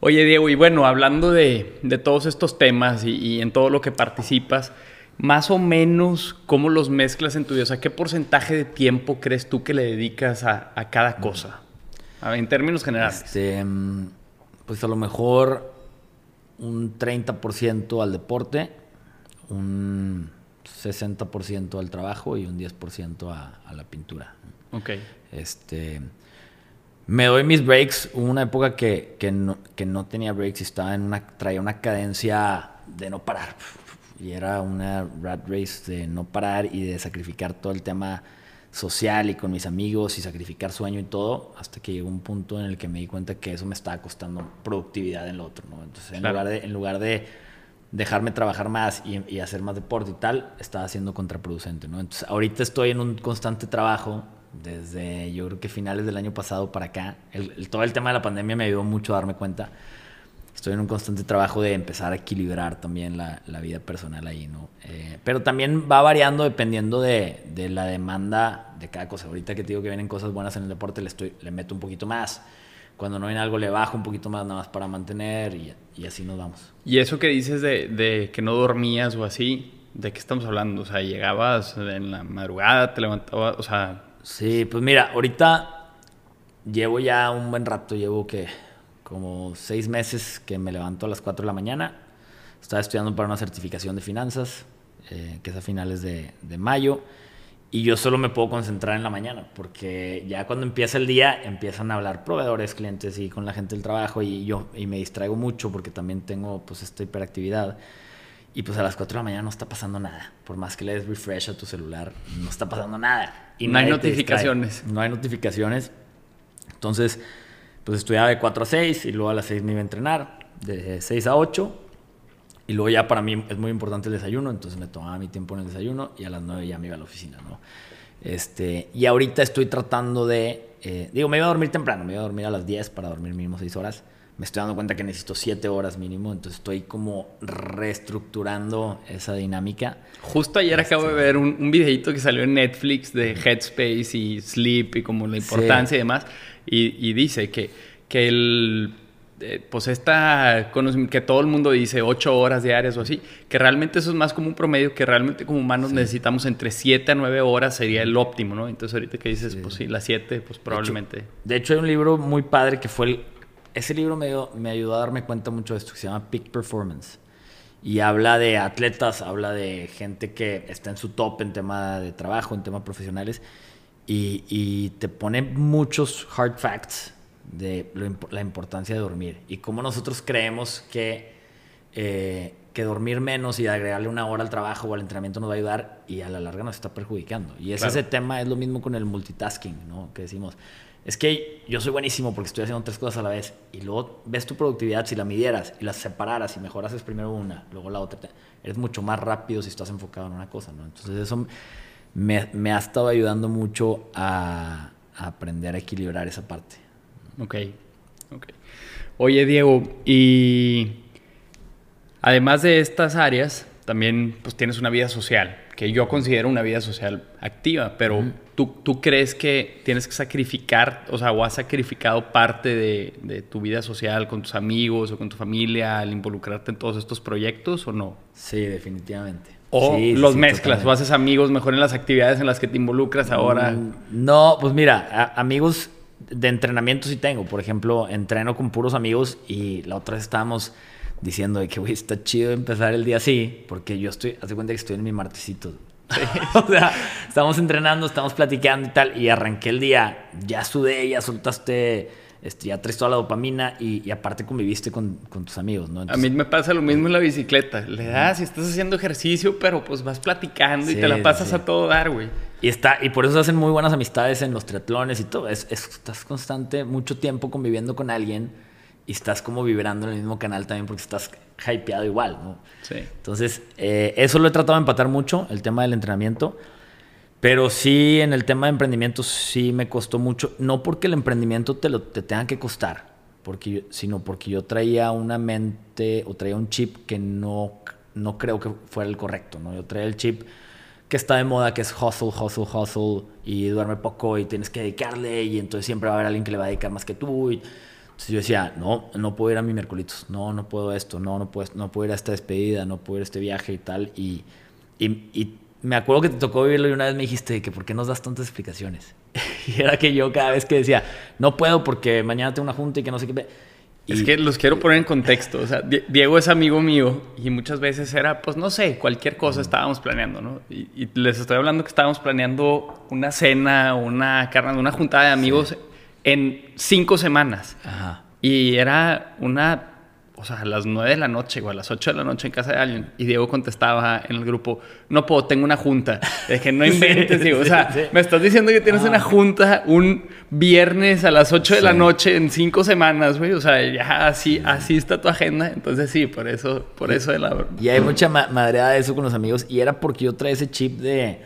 Oye, Diego, y bueno, hablando de, todos estos temas y, en todo lo que participas, más o menos, ¿cómo los mezclas en tu vida? O sea, ¿qué porcentaje de tiempo crees tú que le dedicas a, cada cosa? en términos generales. Este, pues a lo mejor un 30% al deporte, un 60% al trabajo y un 10% a, a la pintura. Ok. Este me doy mis breaks. Hubo una época que, que, no, que no tenía breaks y estaba en una, traía una cadencia de no parar. Y era una rat race de no parar y de sacrificar todo el tema social y con mis amigos y sacrificar sueño y todo, hasta que llegó un punto en el que me di cuenta que eso me estaba costando productividad en lo otro. ¿no? Entonces, en, lugar de, en lugar de dejarme trabajar más y, hacer más deporte y tal, estaba siendo contraproducente. ¿no? Entonces, ahorita estoy en un constante trabajo desde yo creo que finales del año pasado para acá. Todo el tema de la pandemia me ayudó mucho a darme cuenta. Estoy en un constante trabajo de empezar a equilibrar también la, vida personal ahí, ¿no? Eh, pero también va variando dependiendo de, la demanda de cada cosa. Ahorita que te digo que vienen cosas buenas en el deporte, le meto un poquito más. Cuando no viene algo, le bajo un poquito más nada más para mantener y, y así nos vamos. Y eso que dices de, de que no dormías o así, ¿de qué estamos hablando? O sea, llegabas en la madrugada, te levantabas, o sea, Sí, pues mira, ahorita llevo ya un buen rato, llevo que como seis meses que me levanto a las 4 de la mañana. Estaba estudiando para una certificación de finanzas, eh, que es a finales de, mayo. Y yo solo me puedo concentrar en la mañana, porque ya cuando empieza el día empiezan a hablar proveedores, clientes y con la gente del trabajo y yo y me distraigo mucho porque también tengo pues esta hiperactividad Y pues a las 4 de la mañana no está pasando nada. Por más que le des refresh a tu celular, no está pasando nada. Y no hay notificaciones. No hay notificaciones. Entonces, pues estudiaba de 4 a 6 y luego a las 6 me iba a entrenar, de 6 a 8. Y luego ya para mí es muy importante el desayuno, entonces me tomaba mi tiempo en el desayuno y a las 9 ya me iba a la oficina, ¿no? Este, y ahorita estoy tratando de, eh, digo, me iba a dormir temprano, me iba a dormir a las 10 para dormir mínimo 6 horas. Me estoy dando cuenta que necesito 7 horas mínimo, entonces estoy como reestructurando esa dinámica. Justo ayer acabo de este, ver un, un, videito que salió en Netflix de Headspace y Sleep y como la importancia y demás, y, y dice que, que el eh, pues esta que todo el mundo dice ocho horas diarias o así, que realmente eso es más como un promedio, que realmente como humanos necesitamos entre 7 a 9 horas sería el óptimo, ¿no? Entonces ahorita que dices, pues sí, las 7, pues probablemente. De hecho, hay un libro muy padre que fue el... Ese libro me, me ayudó a darme cuenta mucho de esto, que se llama Peak Performance. Y habla de atletas, habla de gente que está en su top en tema de trabajo, en temas profesionales. Y, y te pone muchos hard facts de la importancia de dormir y cómo nosotros creemos que, eh, que dormir menos y agregarle una hora al trabajo o al entrenamiento nos va a ayudar y a la larga nos está perjudicando. Y ese tema es lo mismo con el multitasking, ¿no? Que decimos, es que yo soy buenísimo porque estoy haciendo tres cosas a la vez y luego ves tu productividad, si la midieras y las separaras y mejoras es primero una, luego la otra, eres mucho más rápido si estás enfocado en una cosa, ¿no? Entonces eso me, me ha estado ayudando mucho a, a aprender a equilibrar esa parte. Ok, ok. Oye, Diego, y además de estas áreas, también pues tienes una vida social, que yo considero una vida social activa, pero ¿tú, ¿tú, crees que tienes que sacrificar, o sea, o has sacrificado parte de, de, tu vida social con tus amigos o con tu familia al involucrarte en todos estos proyectos o no? Sí, definitivamente. O los mezclas, o haces amigos mejor en las actividades en las que te involucras ahora. Mm, no, pues mira, amigos de entrenamiento sí tengo. Por ejemplo, entreno con puros amigos y la otra vez estábamos diciendo de que, güey, está chido empezar el día así, porque yo estoy, hace cuenta que estoy en mi martesito. [LAUGHS] o sea, estamos entrenando, estamos platicando y tal, y arranqué el día, ya sudé, ya soltaste este, ya traes toda la dopamina y, aparte conviviste con, con, tus amigos, ¿no? a mí me pasa lo mismo en la bicicleta. Le das y estás haciendo ejercicio, pero pues vas platicando y te la pasas a todo dar, güey. Y, está, y por eso hacen muy buenas amistades en los triatlones y todo. Es, estás constante, mucho tiempo conviviendo con alguien y estás como vibrando en el mismo canal también porque estás hypeado igual, ¿no? Sí. Entonces, eh, eso lo he tratado de empatar mucho, el tema del entrenamiento. Pero sí, en el tema de emprendimiento sí me costó mucho. No porque el emprendimiento te, lo, te tenga que costar, porque sino porque yo traía una mente o traía un chip que no, no creo que fuera el correcto. ¿no? Yo traía el chip que está de moda, que es hustle, hustle, hustle, y duerme poco y tienes que dedicarle, y entonces siempre va a haber alguien que le va a dedicar más que tú. Y, entonces yo decía, no, no puedo ir a mi miércoles, no, no puedo esto, no, no puedo, no puedo ir a esta despedida, no puedo ir a este viaje y tal. Y, y, y me acuerdo que te tocó vivirlo y una vez me dijiste que por qué nos das tantas explicaciones. [LAUGHS] y era que yo cada vez que decía, no puedo porque mañana tengo una junta y que no sé qué. Es que los quiero poner en contexto. O sea, Diego es amigo mío y muchas veces era, pues no sé, cualquier cosa estábamos planeando, ¿no? Y, les estoy hablando que estábamos planeando una cena, una carne, una juntada de amigos en cinco semanas. Ajá. Y era una o sea, a las 9 de la noche o a las 8 de la noche en casa de alguien. Y Diego contestaba en el grupo, no puedo, tengo una junta. Es que no [LAUGHS] inventes, digo. o sea, me estás diciendo que tienes una ah. junta un viernes a las 8 de la noche en 5 semanas, güey. O sea, ya así, así está tu agenda. Entonces sí, por eso, por eso de la... Y hay mucha madreada de eso con los amigos. Y era porque yo traía ese chip de...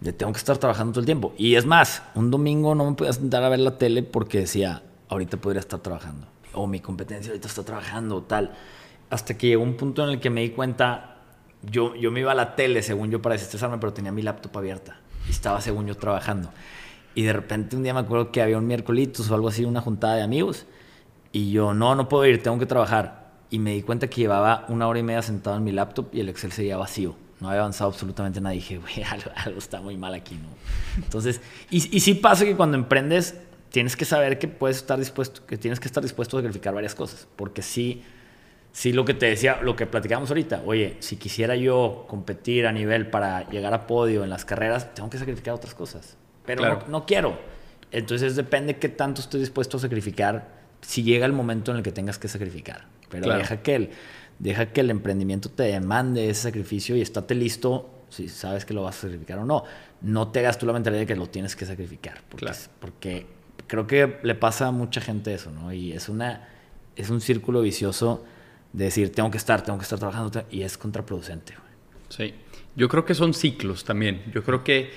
De tengo que estar trabajando todo el tiempo. Y es más, un domingo no me podía sentar a ver la tele porque decía, ahorita podría estar trabajando o mi competencia ahorita está trabajando tal. Hasta que llegó un punto en el que me di cuenta, yo, yo me iba a la tele, según yo, para desestresarme, pero tenía mi laptop abierta y estaba, según yo, trabajando. Y de repente un día me acuerdo que había un miércoles o algo así, una juntada de amigos, y yo, no, no puedo ir, tengo que trabajar. Y me di cuenta que llevaba una hora y media sentado en mi laptop y el Excel seguía vacío. No había avanzado absolutamente nada. Dije, güey, [LAUGHS] algo, está muy mal aquí, ¿no? Entonces, y, y sí pasa que cuando emprendes, tienes que saber que puedes estar dispuesto, que tienes que estar dispuesto a sacrificar varias cosas, porque sí, sí lo que te decía, lo que platicamos ahorita, oye, si quisiera yo competir a nivel para llegar a podio en las carreras, tengo que sacrificar otras cosas, pero no, quiero. Entonces depende qué tanto estoy dispuesto a sacrificar si llega el momento en el que tengas que sacrificar. Pero deja, que el, deja que el emprendimiento te demande ese sacrificio y estate listo si sabes que lo vas a sacrificar o no. No te hagas tú la mentalidad de que lo tienes que sacrificar. Porque, porque creo que le pasa a mucha gente eso, ¿no? Y es, una, es un círculo vicioso de decir, tengo que estar, tengo que estar trabajando, y es contraproducente. Sí, yo creo que son ciclos también. Yo creo que,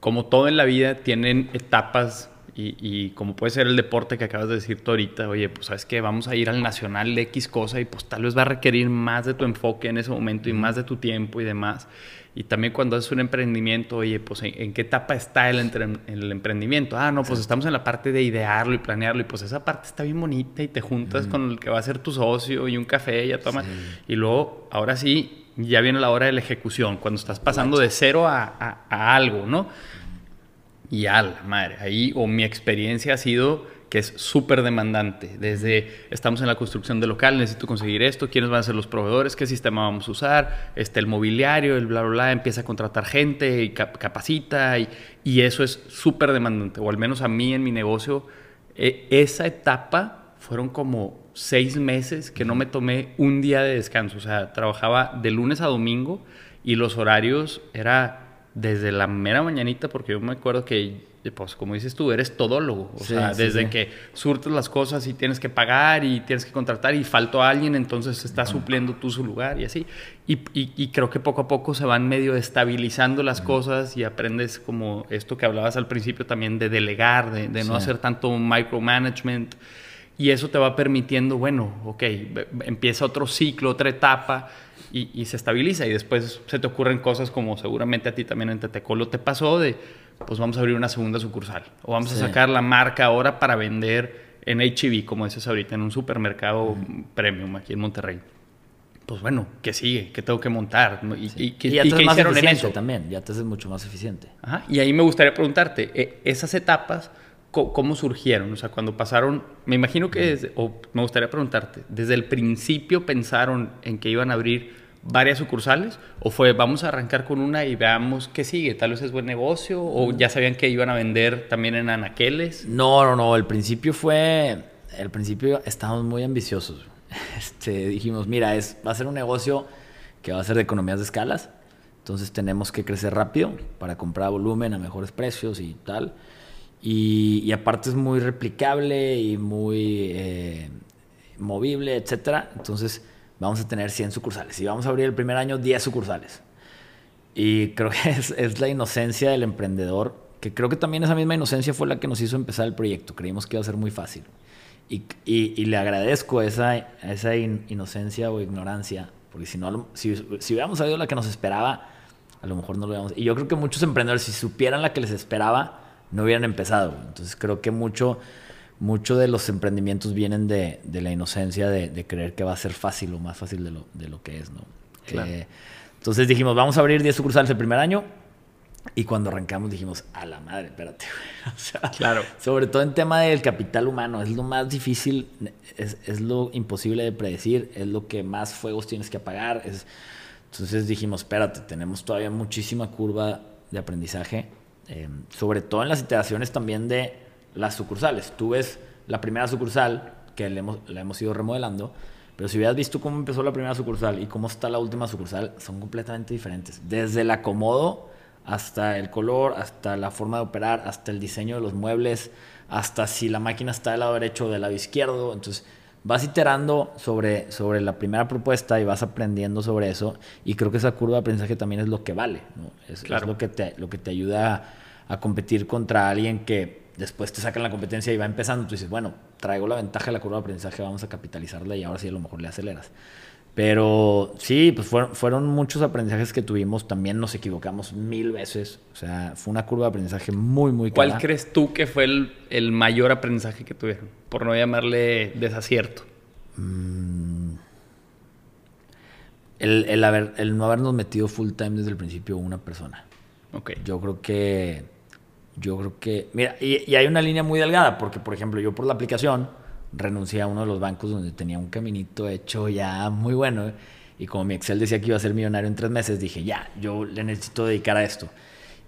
como todo en la vida, tienen etapas y, como puede ser el deporte que acabas de decir tú ahorita, oye, pues sabes que vamos a ir al nacional de X cosa y pues tal vez va a requerir más de tu enfoque en ese momento y más de tu tiempo y demás. Y también cuando haces un emprendimiento, oye, pues ¿en, qué etapa está el, el, emprendimiento? Ah, no, pues estamos en la parte de idearlo y planearlo y pues esa parte está bien bonita y te juntas con el que va a ser tu socio y un café y ya toma. Y luego, ahora sí, ya viene la hora de la ejecución, cuando estás pasando de cero a, a algo, ¿no? Y a la madre, ahí o mi experiencia ha sido que es súper demandante. Desde estamos en la construcción del local, necesito conseguir esto, quiénes van a ser los proveedores, qué sistema vamos a usar, este, el mobiliario, el bla, bla, bla, empieza a contratar gente y capacita y, y, eso es súper demandante. O al menos a mí en mi negocio, e, esa etapa fueron como seis meses que no me tomé un día de descanso. O sea, trabajaba de lunes a domingo y los horarios era desde la mera mañanita, porque yo me acuerdo que pues como dices tú, eres todólogo. O sea, desde que surtes las cosas y tienes que pagar y tienes que contratar y faltó alguien, entonces estás supliendo tú su lugar y así. Y, y, creo que poco a poco se van medio estabilizando las cosas y aprendes como esto que hablabas al principio también de delegar, de, de no hacer tanto micromanagement. Y eso te va permitiendo, bueno, ok, empieza otro ciclo, otra etapa y, y se estabiliza. Y después se te ocurren cosas como seguramente a ti también en Tetecolo te pasó de pues vamos a abrir una segunda sucursal. O vamos a sacar la marca ahora para vender en HB, como dices ahorita, en un supermercado premium aquí en Monterrey. Pues bueno, ¿qué sigue? ¿Qué tengo que montar? Y, y, ya te más eficiente también, ya te haces mucho más eficiente. Y ahí me gustaría preguntarte, eh, esas etapas, ¿cómo surgieron? O sea, cuando pasaron, me imagino que, o me gustaría preguntarte, ¿desde el principio pensaron en que iban a abrir varias sucursales? ¿O fue vamos a arrancar con una y veamos qué sigue? Tal vez es buen negocio o ya sabían que iban a vender también en anaqueles? No, no, no. El principio fue. El principio estábamos muy ambiciosos. [LAUGHS] Este, dijimos, mira, es, va a ser un negocio que va a ser de economías de escalas. Entonces tenemos que crecer rápido para comprar volumen a mejores precios y tal. Y, aparte es muy replicable y muy eh, movible, etcétera. Entonces vamos a tener 100 sucursales y vamos a abrir el primer año 10 sucursales. Y creo que [LAUGHS] es, la inocencia del emprendedor, que creo que también esa misma inocencia fue la que nos hizo empezar el proyecto. Creímos que iba a ser muy fácil. Y, y, le agradezco esa, esa inocencia o ignorancia, porque si, no, si, si hubiéramos sabido la que nos esperaba, a lo mejor no lo hubiéramos. Y yo creo que muchos emprendedores, si supieran la que les esperaba, no hubieran empezado. Entonces creo que mucho muchos de los emprendimientos vienen de, la inocencia de, creer que va a ser fácil o más fácil de lo, de lo que es, ¿no? Eh, entonces dijimos, vamos a abrir 10 sucursales el primer año. Y cuando arrancamos dijimos, a la madre, espérate, [LAUGHS] O sea, claro. Sobre todo en tema del capital humano, es lo más difícil, es, lo imposible de predecir, es lo que más fuegos tienes que apagar. Es... Entonces dijimos, espérate, tenemos todavía muchísima curva de aprendizaje, eh, sobre todo en las iteraciones también de las sucursales. Tú ves la primera sucursal, que la hemos, la hemos ido remodelando, pero si hubieras visto cómo empezó la primera sucursal y cómo está la última sucursal, son completamente diferentes. Desde el acomodo hasta el color, hasta la forma de operar, hasta el diseño de los muebles, hasta si la máquina está del lado derecho o del lado izquierdo. Entonces, vas iterando sobre, sobre la primera propuesta y vas aprendiendo sobre eso. Y creo que esa curva de aprendizaje también es lo que vale. Es, lo, que te, lo que te ayuda a competir contra alguien que después te sacan la competencia y va empezando, tú dices, bueno, traigo la ventaja de la curva de aprendizaje, vamos a capitalizarla y ahora sí a lo mejor le aceleras. Pero sí, pues fueron, fueron muchos aprendizajes que tuvimos, también nos equivocamos mil veces, o sea, fue una curva de aprendizaje muy, muy clara. ¿Cuál crees tú que fue el, el, mayor aprendizaje que tuvieron? Por no llamarle desacierto. Mm. el, el, haber, el no habernos metido full time desde el principio una persona. Okay. Yo creo que yo creo que, mira, y, hay una línea muy delgada, porque por ejemplo yo por la aplicación renuncié a uno de los bancos donde tenía un caminito hecho ya muy bueno, y como mi Excel decía que iba a ser millonario en tres meses, dije, ya, yo le necesito dedicar a esto.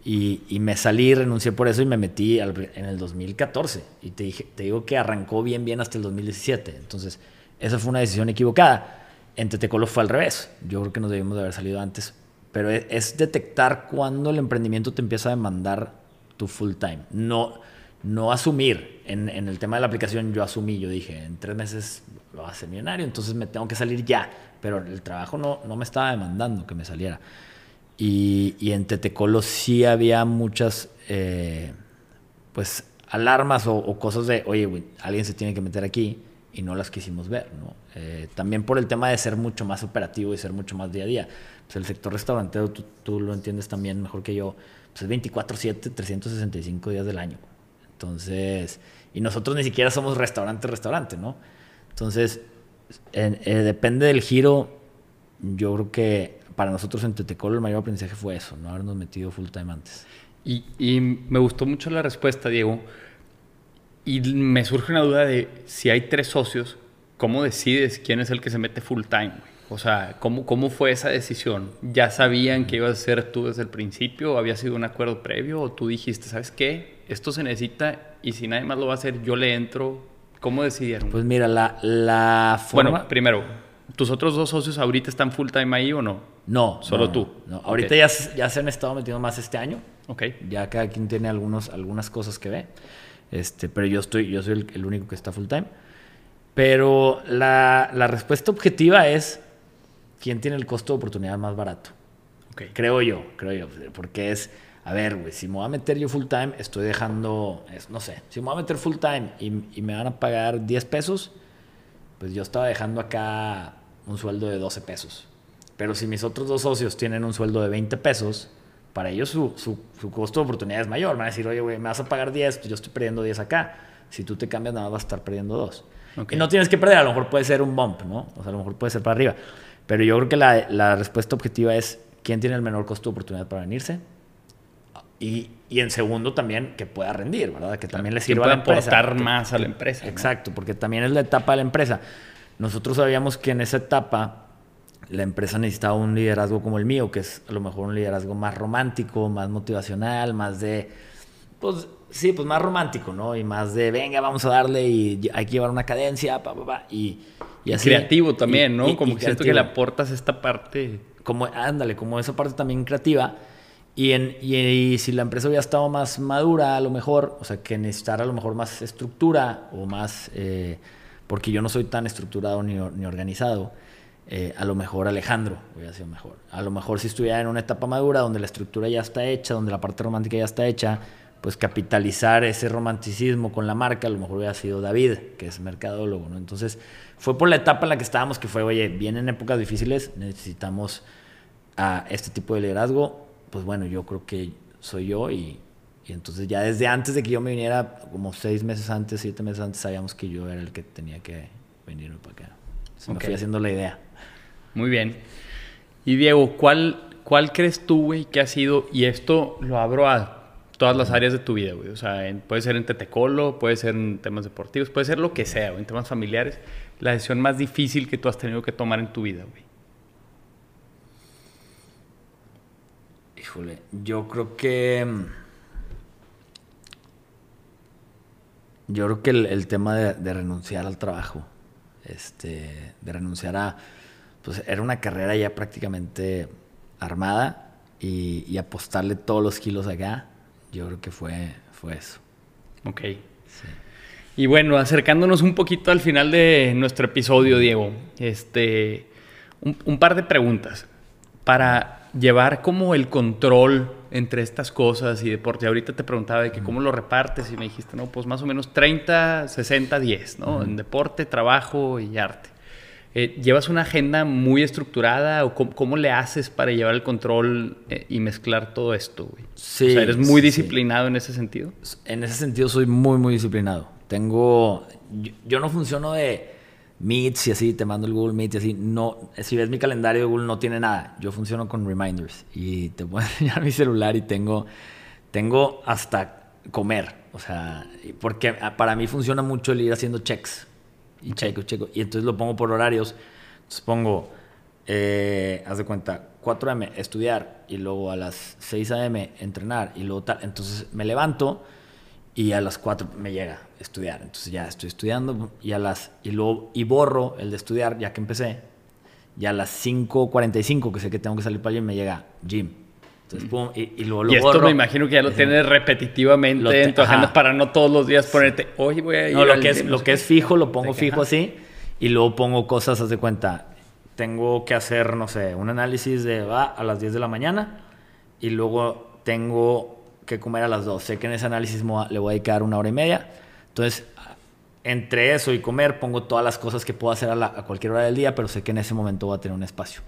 Y, y, me salí, renuncié por eso y me metí al, en el 2014. Y te, dije, te digo que arrancó bien, bien hasta el 2017. Entonces, esa fue una decisión equivocada. En Tetecolo fue al revés. Yo creo que nos debimos de haber salido antes. Pero es, es detectar cuándo el emprendimiento te empieza a demandar tu full time. No, no asumir. En, en, el tema de la aplicación yo asumí, yo dije, en tres meses lo va a hacer millonario, entonces me tengo que salir ya. Pero el trabajo no, no me estaba demandando que me saliera. Y, y en Tetecolo sí había muchas, eh, pues, alarmas o, o, cosas de, oye, wey, alguien se tiene que meter aquí y no las quisimos ver, ¿no? Eh, también por el tema de ser mucho más operativo y ser mucho más día a día. Pues el sector restaurantero, tú, tú lo entiendes también mejor que yo, pues es 24/7, 365 días del año. Entonces, y nosotros ni siquiera somos restaurante, restaurante, ¿no? Entonces, en, eh, depende del giro, yo creo que para nosotros en Tetecolo el mayor aprendizaje fue eso, no habernos metido full time antes. Y, y, me gustó mucho la respuesta, Diego. Y me surge una duda de si hay tres socios, ¿cómo decides quién es el que se mete full time? O sea, ¿cómo, ¿cómo fue esa decisión? ¿Ya sabían que ibas a ser tú desde el principio? ¿O había sido un acuerdo previo? ¿O tú dijiste, ¿sabes qué? Esto se necesita y si nadie más lo va a hacer, yo le entro. ¿Cómo decidieron? Pues mira, la, la forma... Bueno, primero, ¿tus otros dos socios ahorita están full time ahí o no? No. Solo no, tú. No. Ahorita okay. ya, ya se han estado metiendo más este año. Ok. Ya cada quien tiene algunos, algunas cosas que ve. Este, pero yo, estoy, yo soy el, el único que está full time. Pero la, la, respuesta objetiva es quién tiene el costo de oportunidad más barato. Okay. Creo yo, creo yo. Porque es, a ver, güey, si me voy a meter yo full time, estoy dejando, es, no sé, si me voy a meter full time y, y, me van a pagar 10 pesos, pues yo estaba dejando acá un sueldo de 12 pesos. Pero si mis otros dos socios tienen un sueldo de 20 pesos, para ellos su, su, su costo de oportunidad es mayor. Van a decir, oye, güey, me vas a pagar 10, pues yo estoy perdiendo 10 acá. Si tú te cambias, nada más vas a estar perdiendo 2. Okay. Y no tienes que perder, a lo mejor puede ser un bump, ¿no? O sea, a lo mejor puede ser para arriba. Pero yo creo que la, la respuesta objetiva es quién tiene el menor costo de oportunidad para venirse. Y, y en segundo también que pueda rendir, ¿verdad? Que también le sirva a la empresa. aportar más a la empresa. Exacto, ¿no? porque también es la etapa de la empresa. Nosotros sabíamos que en esa etapa la empresa necesitaba un liderazgo como el mío, que es a lo mejor un liderazgo más romántico, más motivacional, más de, pues sí, pues más romántico, ¿no? Y más de, venga, vamos a darle y hay que llevar una cadencia, pa, pa, pa, y, y así. Creativo también, y, ¿no? Y, como y que siento que le aportas esta parte. Como, ándale, como esa parte también creativa. Y, en, y, y, si la empresa hubiera estado más madura, a lo mejor, o sea, que necesitara a lo mejor más estructura o más, eh, porque yo no soy tan estructurado ni, ni organizado, eh, a lo mejor Alejandro hubiera sido mejor. A lo mejor si estuviera en una etapa madura donde la estructura ya está hecha, donde la parte romántica ya está hecha, pues capitalizar ese romanticismo con la marca, a lo mejor hubiera sido David, que es mercadólogo, ¿no? Entonces, fue por la etapa en la que estábamos que fue, oye, vienen épocas difíciles, necesitamos a este tipo de liderazgo, pues bueno, yo creo que soy yo y, y entonces ya desde antes de que yo me viniera, como seis meses antes, siete meses antes, sabíamos que yo era el que tenía que venirme para acá. Se me okay. fui haciendo la idea. Muy bien. Y Diego, ¿cuál, cuál crees tú, güey, que ha sido, y esto lo abro a todas las áreas de tu vida, güey, o sea, en, puede ser en tetecolo, puede ser en temas deportivos, puede ser lo que sea, güey, en temas familiares, la decisión más difícil que tú has tenido que tomar en tu vida, güey. Híjole, yo creo que... Yo creo que el, el tema de, de, renunciar al trabajo, este, de renunciar a... Pues era una carrera ya prácticamente armada y, y apostarle todos los kilos acá, yo creo que fue, fue eso. Ok. Sí. Y bueno, acercándonos un poquito al final de nuestro episodio, Diego, este, un, un par de preguntas para llevar como el control entre estas cosas y deporte. Ahorita te preguntaba de que cómo lo repartes y me dijiste, no, pues más o menos 30, 60, 10, ¿no? Uh -huh. En deporte, trabajo y arte. Eh, ¿Llevas una agenda muy estructurada o cómo, cómo le haces para llevar el control eh, y mezclar todo esto, güey? Sí. O sea, ¿eres muy disciplinado sí. en ese sentido? En ese sentido soy muy, muy disciplinado. Tengo... Yo, yo no funciono de Meets y así, te mando el Google Meet y así. No, si ves mi calendario de Google no tiene nada. Yo funciono con reminders y te puedo [LAUGHS] enseñar mi celular y tengo, tengo hasta comer. O sea, porque para mí funciona mucho el ir haciendo checks. Y checo, checo. Y entonces lo pongo por horarios. Entonces pongo eh, haz de cuenta, 4 a.m. estudiar y luego a las 6 a.m. entrenar y luego tal. Entonces me levanto y a las 4 me llega estudiar. Entonces ya estoy estudiando y a las y luego y borro el de estudiar ya que empecé. Y a las 5:45 que sé que tengo que salir para allí me llega gym. Entonces, pum, y, y luego lo y esto borro. me imagino que ya lo tienes repetitivamente Lo te- en tu agenda para no todos los días ponerte, oye, voy a ir No, lo al que es, gym", lo que es fijo lo pongo fijo ajá. así y luego pongo cosas, haz de cuenta. Tengo que hacer, no sé, un análisis de va a las 10 de la mañana y luego tengo que comer a las 2. Sé que en ese análisis le voy a dedicar una hora y media. Entonces, entre eso y comer, pongo todas las cosas que puedo hacer a cualquier hora del día, pero sé que en ese momento voy a tener un espacio.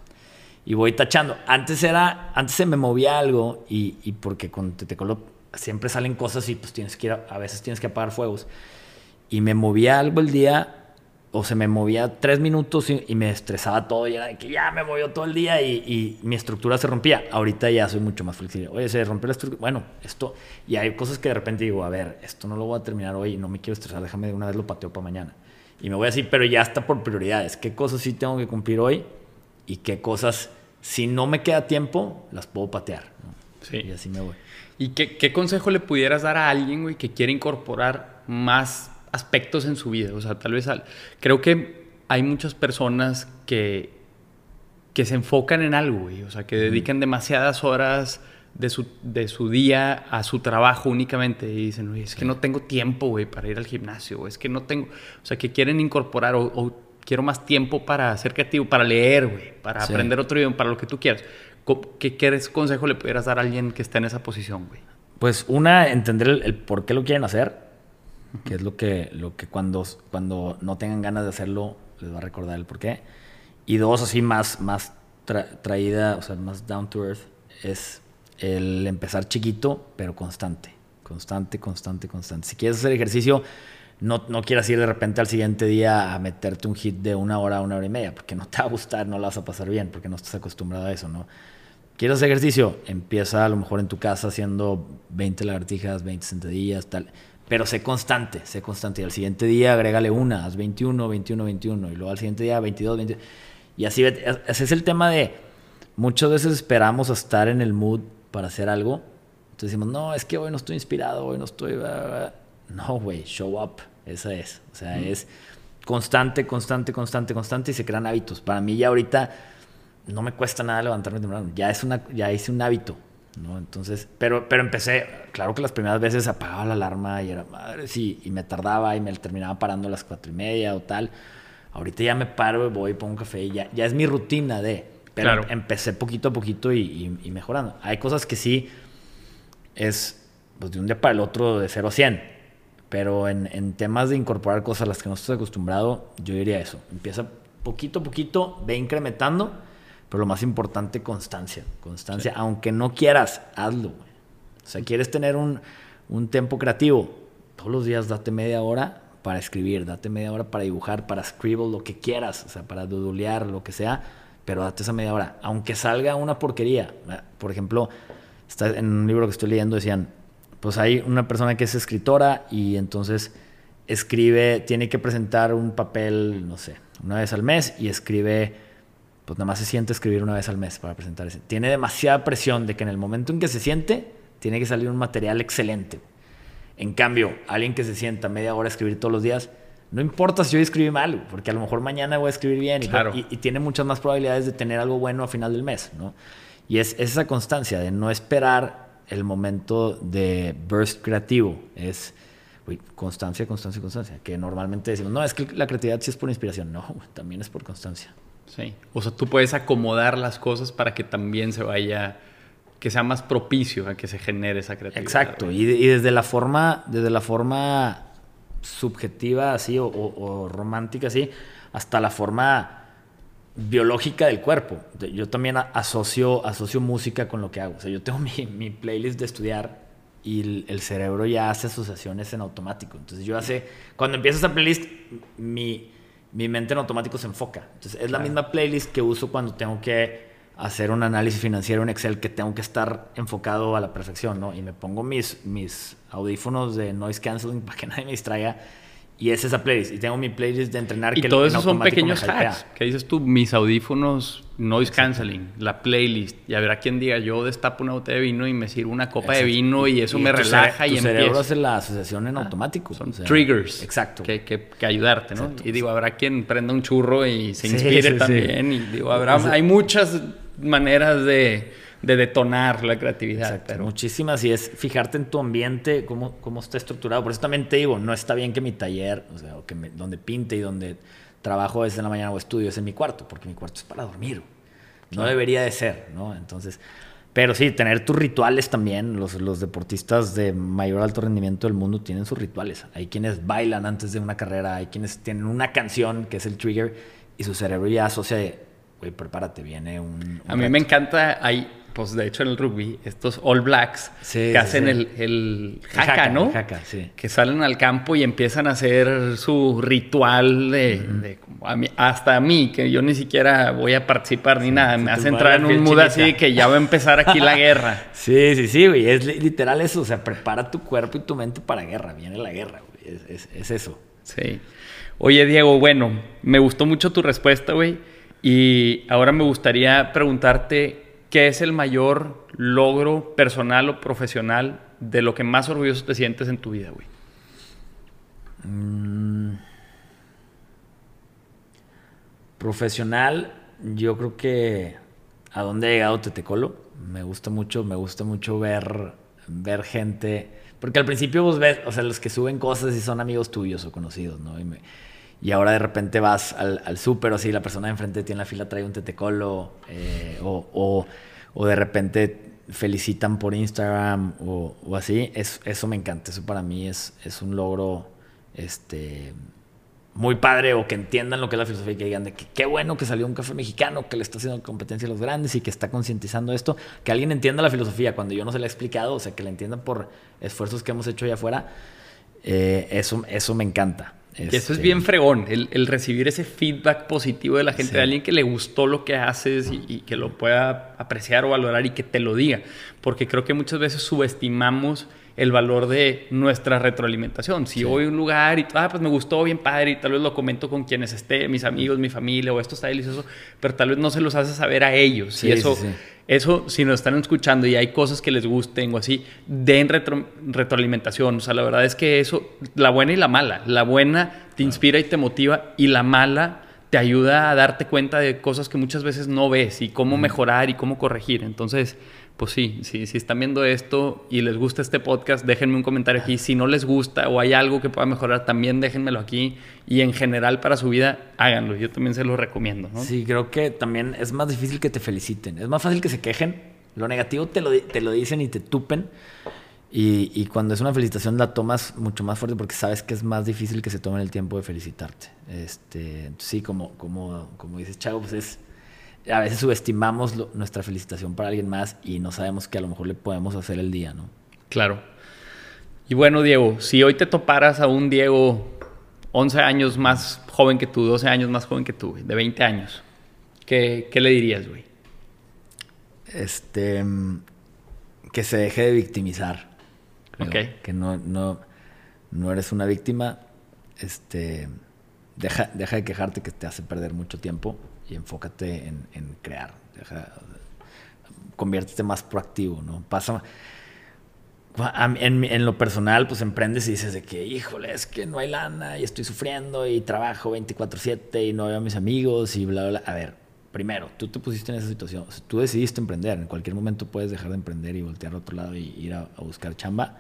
Y voy tachando. Antes era, antes se me movía algo y, y porque con Tetecolo siempre salen cosas y pues tienes que ir, a, a veces tienes que apagar fuegos. Y me movía algo el día o se me movía tres minutos y, y me estresaba todo y era de que ya me movió todo el día y, y mi estructura se rompía. Ahorita ya soy mucho más flexible. Oye, se rompió la estructura. Bueno, esto... Y hay cosas que de repente digo, a ver, esto no lo voy a terminar hoy y no me quiero estresar, déjame de una vez lo pateo para mañana. Y me voy así, pero ya está por prioridades. ¿Qué cosas sí tengo que cumplir hoy? Y qué cosas, si no me queda tiempo, las puedo patear. ¿no? Sí. Y así me voy. ¿Y qué, qué consejo le pudieras dar a alguien, güey, que quiere incorporar más aspectos en su vida? O sea, tal vez al- creo que hay muchas personas que, que se enfocan en algo, güey. O sea, que dedican demasiadas horas de su, de su día a su trabajo únicamente y dicen, oye, es que no tengo tiempo, güey, para ir al gimnasio, o es que no tengo, o sea, que quieren incorporar o, o quiero más tiempo para ser creativo, para leer, güey, para Sí. aprender otro idioma, para lo que tú quieras. ¿Qué, qué consejo le pudieras dar a alguien que está en esa posición, güey? Pues una, entender el, el por qué lo quieren hacer, que es lo que, lo que cuando, cuando no tengan ganas de hacerlo les va a recordar el por qué. Y dos, así más, más tra- traída, o sea, más down to earth, es el empezar chiquito, pero constante. Constante, constante, constante. Si quieres hacer ejercicio, no, no quieras ir de repente al siguiente día a meterte un hit de una hora una hora y media, porque no te va a gustar, no la vas a pasar bien, porque no estás acostumbrado a eso, ¿no? ¿Quieres hacer ejercicio? Empieza a lo mejor en tu casa haciendo 20 lagartijas, 20 sentadillas, tal. Pero sé constante, sé constante. Y al siguiente día agrégale una, haz 21, 21, 21. Y luego al siguiente día 22, 22. Y así, ese es el tema de muchas veces esperamos a estar en el mood para hacer algo. Entonces decimos, no, es que hoy no estoy inspirado, hoy no estoy... bla, bla, bla". No, güey, show up. Esa es. O sea, es constante, constante, constante, constante y se crean hábitos. Para mí ya ahorita no me cuesta nada levantarme temprano. Ya, es una, ya hice un hábito. ¿No? Entonces, pero, pero empecé, claro que las primeras veces apagaba la alarma y era madre, sí, y me tardaba y me terminaba parando a las cuatro y media o tal. Ahorita ya me paro, voy, pongo un café y ya, ya es mi rutina de. Pero Claro. empecé poquito a poquito y, y- y mejorando. Hay cosas que sí es pues, de un día para el otro de 0 a 100. Pero en, en temas de incorporar cosas a las que no estás acostumbrado, yo diría eso. Empieza poquito a poquito, ve incrementando, pero lo más importante, constancia. Constancia, aunque no quieras, hazlo. güey. O sea, quieres tener un, un tiempo creativo, todos los días date media hora para escribir, date media hora para dibujar, para scribble, lo que quieras, o sea, para dudulear, lo que sea, pero date esa media hora. Aunque salga una porquería. Por ejemplo, está en un libro que estoy leyendo decían, pues hay una persona que es escritora y entonces escribe, tiene que presentar un papel, no sé, una vez al mes y escribe, pues nada más se siente escribir una vez al mes para presentar ese. Tiene demasiada presión de que en el momento en que se siente, tiene que salir un material excelente. En cambio, alguien que se sienta media hora a escribir todos los días, no importa si hoy escribí mal, porque a lo mejor mañana voy a escribir bien y, Claro. y- y tiene muchas más probabilidades de tener algo bueno a final del mes, ¿no? Y es, es esa constancia de no esperar el momento de burst creativo, es uy, constancia, constancia, constancia, que normalmente decimos, no, es que la creatividad sí es por inspiración, no, también es por constancia. Sí. O sea, tú puedes acomodar las cosas para que también se vaya, que sea más propicio a que se genere esa creatividad. Exacto, y, y desde la forma, desde la forma subjetiva así o, o- o romántica así, hasta la forma biológica del cuerpo. Yo también asocio, asocio música con lo que hago. O sea, yo tengo [LAUGHS] mi, mi playlist de estudiar y el, el cerebro ya hace asociaciones en automático. Entonces yo hace, cuando empiezo esa playlist, mi, mi mente en automático se enfoca. Entonces es la misma playlist que uso cuando tengo que hacer un análisis financiero en Excel que tengo que estar enfocado a la perfección, ¿no? Y me pongo mis, mis audífonos de noise canceling [LAUGHS] para que nadie me distraiga Y es esa playlist. Y tengo mi playlist de entrenar. Y que todo eso son automático pequeños hacks. ¿Qué dices tú? Mis audífonos, noise canceling, la playlist. Y habrá quien diga, yo destapo una botella de vino y me sirvo una copa de vino y eso me tu relaja cere- y tu cerebro hace la asociación en automático. Son o sea, triggers. Exacto. Que, que, que ayudarte, ¿no? Exacto. Y digo, habrá quien prenda un churro y se inspire sí, sí. también. Y digo, habrá, hay muchas maneras de, de detonar la creatividad. Exacto, Pero muchísimas y es fijarte en tu ambiente, cómo, cómo está estructurado. Por eso también te digo, no está bien que mi taller, o sea, o que me- donde pinte y donde trabajo es en la mañana o estudio es en mi cuarto, porque mi cuarto es para dormir. No debería de ser, ¿no? Entonces, pero sí, tener tus rituales también. Los, los deportistas de mayor alto rendimiento del mundo tienen sus rituales. Hay quienes bailan antes de una carrera, hay quienes tienen una canción que es el trigger y su cerebro ya asocia de, güey, prepárate, viene un... un a mí reto". me encanta, hay, pues de hecho en el rugby, estos All Blacks Sí, que hacen sí. el, el jaca, jaca, ¿no? el jaca, sí. Que salen al campo y empiezan a hacer su ritual de, de- a mí- hasta a mí, que yo ni siquiera voy a participar ni nada, me hace entrar en un mood así que ya va a empezar aquí la guerra. [LAUGHS] Sí, sí, sí, güey. Es li- literal eso. O sea, prepara tu cuerpo y tu mente para guerra. Viene la guerra, güey. Es, es- es eso. Sí. Oye, Diego, bueno, me gustó mucho tu respuesta, güey. Y ahora me gustaría preguntarte, ¿qué es el mayor logro personal o profesional de lo que más orgulloso te sientes en tu vida, güey? Profesional, yo creo que a dónde ha llegado Tetecolo. Me gusta mucho, me gusta mucho ver, ver gente. Porque al principio vos ves, o sea, los que suben cosas y son amigos tuyos o conocidos, ¿no? Y, me- y ahora de repente vas al, al súper o así, la persona de enfrente de ti en la fila trae un Tetecolo, eh, o, o, de repente felicitan por Instagram o, o así. Es, eso me encanta, eso para mí es, es un logro este, muy padre o que entiendan lo que es la filosofía y que digan de que qué bueno que salió un café mexicano que le está haciendo competencia a los grandes y que está concientizando esto, que alguien entienda la filosofía cuando yo no se la he explicado, o sea, que la entiendan por esfuerzos que hemos hecho allá afuera, eh, eso, eso me encanta. Que eso es Este, bien fregón, el, el recibir ese feedback positivo de la gente, Sí. de alguien que le gustó lo que haces y, y que lo pueda apreciar o valorar y que te lo diga. Porque creo que muchas veces subestimamos el valor de nuestra retroalimentación. Si Sí. voy a un lugar y, ah, pues me gustó bien padre y tal vez lo comento con quienes esté, mis amigos, mi familia, o esto está delicioso, pero tal vez no se los hace saber a ellos. Sí, y eso, sí, sí. Eso, si nos están escuchando y hay cosas que les gusten o así, den retro- retroalimentación. O sea, la verdad es que eso, la buena y la mala. La buena te inspira y te motiva y la mala te ayuda a darte cuenta de cosas que muchas veces no ves y cómo mejorar y cómo corregir. Entonces, pues sí, si, si están viendo esto y les gusta este podcast, déjenme un comentario aquí. Si no les gusta o hay algo que pueda mejorar, también déjenmelo aquí. Y en general para su vida, háganlo. Yo también se lo recomiendo. ¿no? Sí, creo que también es más difícil que te feliciten. Es más fácil que se quejen. Lo negativo te lo, te lo dicen y te tupen. Y, y cuando es una felicitación la tomas mucho más fuerte porque sabes que es más difícil que se tomen el tiempo de felicitarte. Este, sí, como, como, como dices, Chago, pues es... A veces subestimamos lo- nuestra felicitación para alguien más y no sabemos que a lo mejor le podemos hacer el día, ¿no? Claro. Y bueno, Diego, si hoy te toparas a un Diego 11 años más joven que tú, 12 años más joven que tú, de 20 años, ¿qué, qué le dirías, güey? Este, mm, que se deje de victimizar. creo. Ok. Que no, no, no eres una víctima. Este, deja, deja de quejarte que te hace perder mucho tiempo y enfócate en, crear. Deja, conviértete más proactivo, ¿no? Pasa. En, en lo personal, pues emprendes y dices de que, híjole, es que no hay lana y estoy sufriendo y trabajo 24/7 y no veo a mis amigos y bla, bla. A ver, primero, tú te pusiste en esa situación. Tú decidiste emprender. En cualquier momento puedes dejar de emprender y voltear a otro lado y ir a, buscar chamba.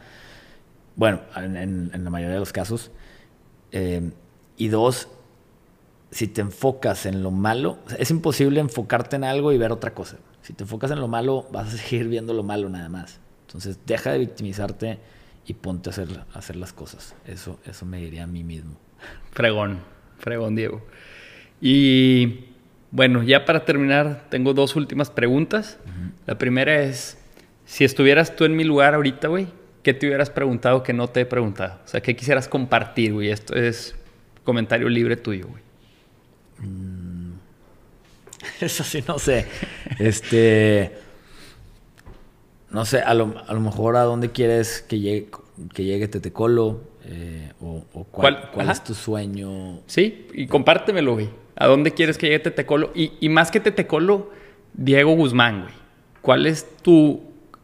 Bueno, en, en- en la mayoría de los casos. Eh, y dos, si te enfocas en lo malo, es imposible enfocarte en algo y ver otra cosa. Si te enfocas en lo malo, vas a [LAUGHS] seguir viendo lo malo nada más. Entonces, deja de victimizarte y ponte a hacer, a hacer las cosas. Eso, eso me diría a mí mismo. Fregón, fregón, Diego. Y bueno, ya para terminar, tengo dos últimas preguntas. La primera es, si estuvieras tú en mi lugar ahorita, güey, ¿qué te hubieras preguntado que no te he preguntado? O sea, ¿qué quisieras compartir, güey? Esto es comentario libre tuyo, güey. [LAUGHS] Eso sí, no sé. Este. No sé, a lo, a lo mejor a dónde quieres que llegue, que llegue Tetecolo? Eh, o, ¿Cuál, cuál, es tu sueño? Sí, y compártemelo, güey. ¿A dónde quieres que llegue Tetecolo? Y, y más que Tetecolo, Diego Guzmán, güey. ¿Cuál es tu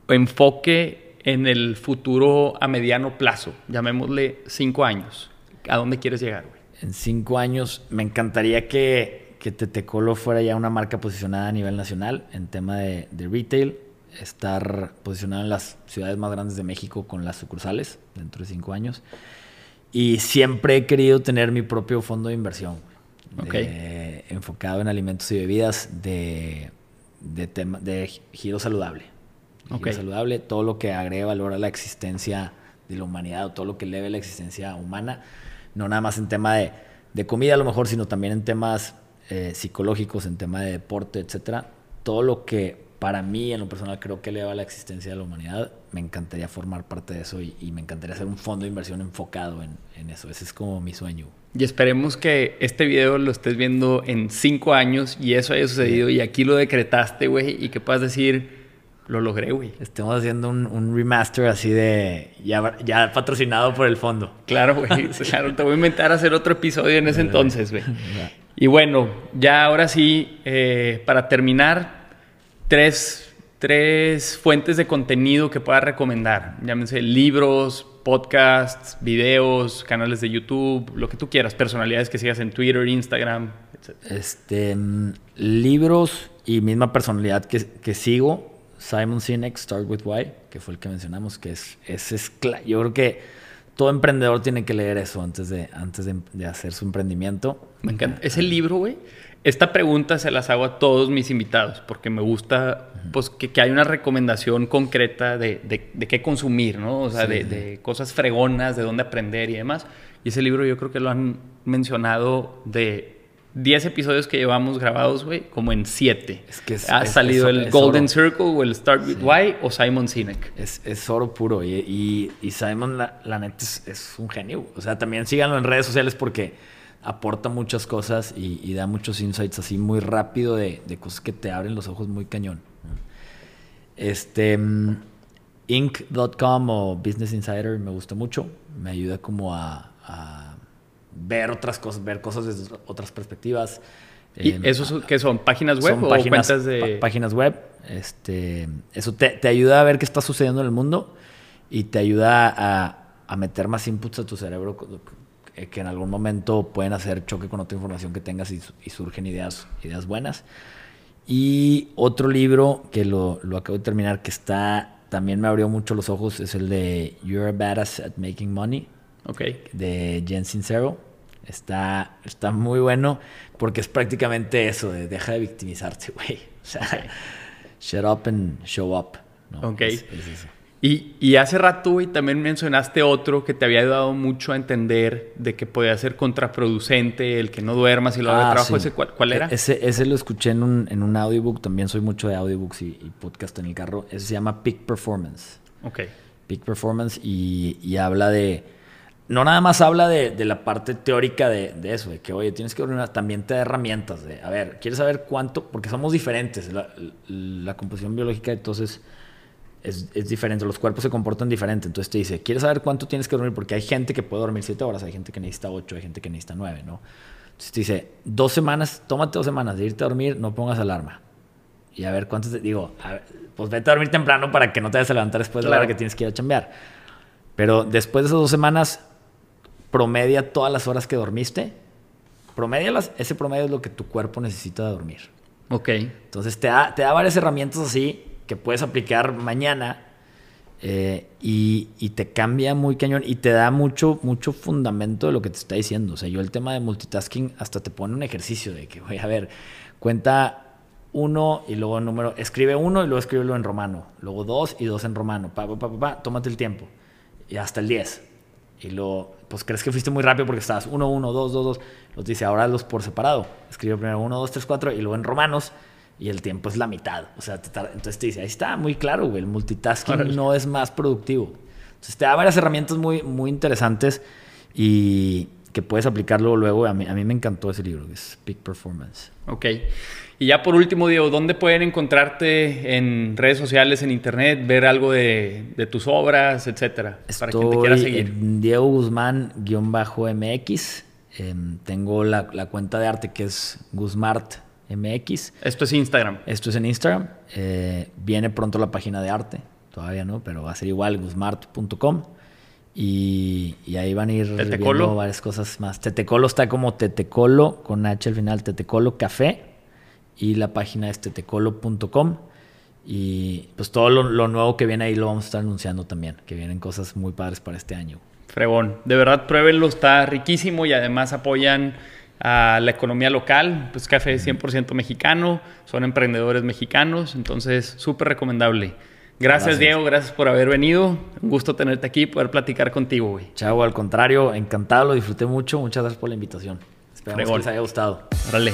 enfoque en el futuro a mediano plazo? Llamémosle cinco años. ¿A dónde quieres llegar, güey? En cinco años me encantaría que, que Tetecolo fuera ya una marca posicionada a nivel nacional en tema de, de retail estar posicionado en las ciudades más grandes de México con las sucursales dentro de cinco años. Y siempre he querido tener mi propio fondo de inversión, enfocado en alimentos y bebidas de, de, tema, de giro saludable. Giro saludable, todo lo que agregue valor a la existencia de la humanidad o todo lo que eleve la existencia humana, no nada más en tema de, de comida a lo mejor, sino también en temas eh, psicológicos, en tema de deporte, etcétera. Todo lo que para mí, en lo personal, creo que eleva la existencia de la humanidad. Me encantaría formar parte de eso y, me encantaría hacer un fondo de inversión enfocado en, eso. Ese es como mi sueño. Y esperemos que este video lo estés viendo en cinco años y eso haya sucedido y aquí lo decretaste, güey, y que puedas decir, lo logré, güey. Estemos haciendo un, remaster así de ya, ya, patrocinado por el fondo. Claro, güey. [LAUGHS] claro, te voy a inventar hacer otro episodio en ese entonces, güey. Y bueno, ya ahora sí, eh, para terminar, tres, fuentes de contenido que puedas recomendar. Llámense libros, podcasts, videos, canales de YouTube, lo que tú quieras, personalidades que sigas en Twitter, Instagram, etc. Este, libros y misma personalidad que, sigo. Simon Sinek, Start With Why, que fue el que mencionamos, que es, es, es yo creo que todo emprendedor tiene que leer eso antes de, antes de, de hacer su emprendimiento. Me encanta. Ese libro, güey, esta pregunta se las hago a todos mis invitados porque me gusta pues, que, que haya una recomendación concreta de, de, qué consumir, ¿no? O sea, de, cosas fregonas, de dónde aprender y demás. Y ese libro yo creo que lo han mencionado de 10 episodios que llevamos grabados, güey, como en 7. Es que ha salido el Golden Circle o el Start With Why o Simon Sinek. Es, oro puro y, y, Simon, la, la neta, es, es un genio. O sea, también síganlo en redes sociales porque aporta muchas cosas y, da muchos insights así muy rápido de, cosas que te abren los ojos muy cañón. Este, mm, Inc.com o Business Insider me gusta mucho. Me ayuda como a, ver otras cosas, ver cosas desde otras perspectivas. ¿Y em, esos qué son? ¿Páginas web o páginas, cuentas de...? páginas web. Este, eso te, te, ayuda a ver qué está sucediendo en el mundo y te ayuda a, a meter más inputs a tu cerebro eh, que en algún momento pueden hacer choque con otra información que tengas y, surgen ideas, ideas buenas. Y otro libro que lo, lo, acabo de terminar que está también me abrió mucho los ojos es el de You're a Badass at Making Money. Okay. De Jen Sincero. Está, está muy bueno porque es prácticamente eso, de deja de victimizarte, [LAUGHS] güey. O sea, shut up and show up. ¿no? Ok. es eso. Y, hace rato, güey, también mencionaste otro que te había ayudado mucho a entender de que podía ser contraproducente, el que no duermas y lo haga ah, trabajo. ¿Ese, cuál, era? E, ese, ese lo escuché en un, en un audiobook. También soy mucho de audiobooks y, podcast en el carro. Ese se llama Peak Performance. Ok. Peak Performance y, y habla de... No nada más habla de, de la parte teórica de, de, eso, de que, oye, tienes que ordenar, también te da herramientas. De, a ver, ¿quieres saber cuánto? Porque somos diferentes. La, la composición biológica, entonces es, es, diferente, los cuerpos se comportan diferente. Entonces te dice, ¿quieres saber cuánto tienes que dormir? Porque hay gente que puede dormir 7 horas, hay gente que necesita 8, hay gente que necesita 9, ¿no? Entonces te dice, dos semanas, tómate dos semanas de irte a dormir, no pongas alarma. Y a ver cuánto te digo, pues vete a dormir temprano para que no te vayas a levantar después de la hora que tienes que ir a chambear. Pero después de esas dos semanas, promedia todas las horas que dormiste. Promedia ese promedio es lo que tu cuerpo necesita de dormir. Ok. Entonces te da, te da varias herramientas así que puedes aplicar mañana eh, y, te cambia muy cañón y te da mucho, mucho fundamento de lo que te está diciendo. O sea, yo el tema de multitasking hasta te pone un ejercicio de que, voy a ver, cuenta uno y luego número, escribe uno y luego escríbelo en romano, luego dos y dos en romano, pa, pa, pa, pa, tómate el tiempo y hasta el 10. Y luego, pues crees que fuiste muy rápido porque estabas 1, 1, 2, 2, 2. Los dice, ahora los por separado. Escribe primero 1, 2, 3, 4 y luego en romanos y el tiempo es la mitad. O sea, entonces te dice, ahí está, muy claro, güey, el multitasking no es más productivo. Entonces te da varias herramientas muy, muy interesantes y que puedes aplicarlo luego. A mí, a mí me encantó ese libro, que es Peak Performance. Ok. Y ya por último, Diego, ¿dónde pueden encontrarte en redes sociales, en internet, ver algo de, tus obras, etcétera? para quien te quiera seguir. Diego Guzmán-MX. Em, tengo la, cuenta de arte que es GuzmartMX. Esto es Instagram. Esto es en Instagram. Eh, viene pronto la página de arte. Todavía no, pero va a ser igual, guzmart.com. Y, ahí van a ir viendo varias cosas más. Tetecolo está como Tetecolo, con H al final, Tetecolo Café. Y la página es tetecolo.com. Y pues todo lo, nuevo que viene ahí lo vamos a estar anunciando también, que vienen cosas muy padres para este año. Fregón, de verdad pruébenlo, está riquísimo y además apoyan a la economía local, pues café 100% mexicano, son emprendedores mexicanos, entonces súper recomendable. Gracias, Diego, gracias por haber venido. Un gusto tenerte aquí, poder platicar contigo, güey. Chavo, al contrario, encantado, lo disfruté mucho. Muchas gracias por la invitación. Esperamos que les haya gustado. Órale.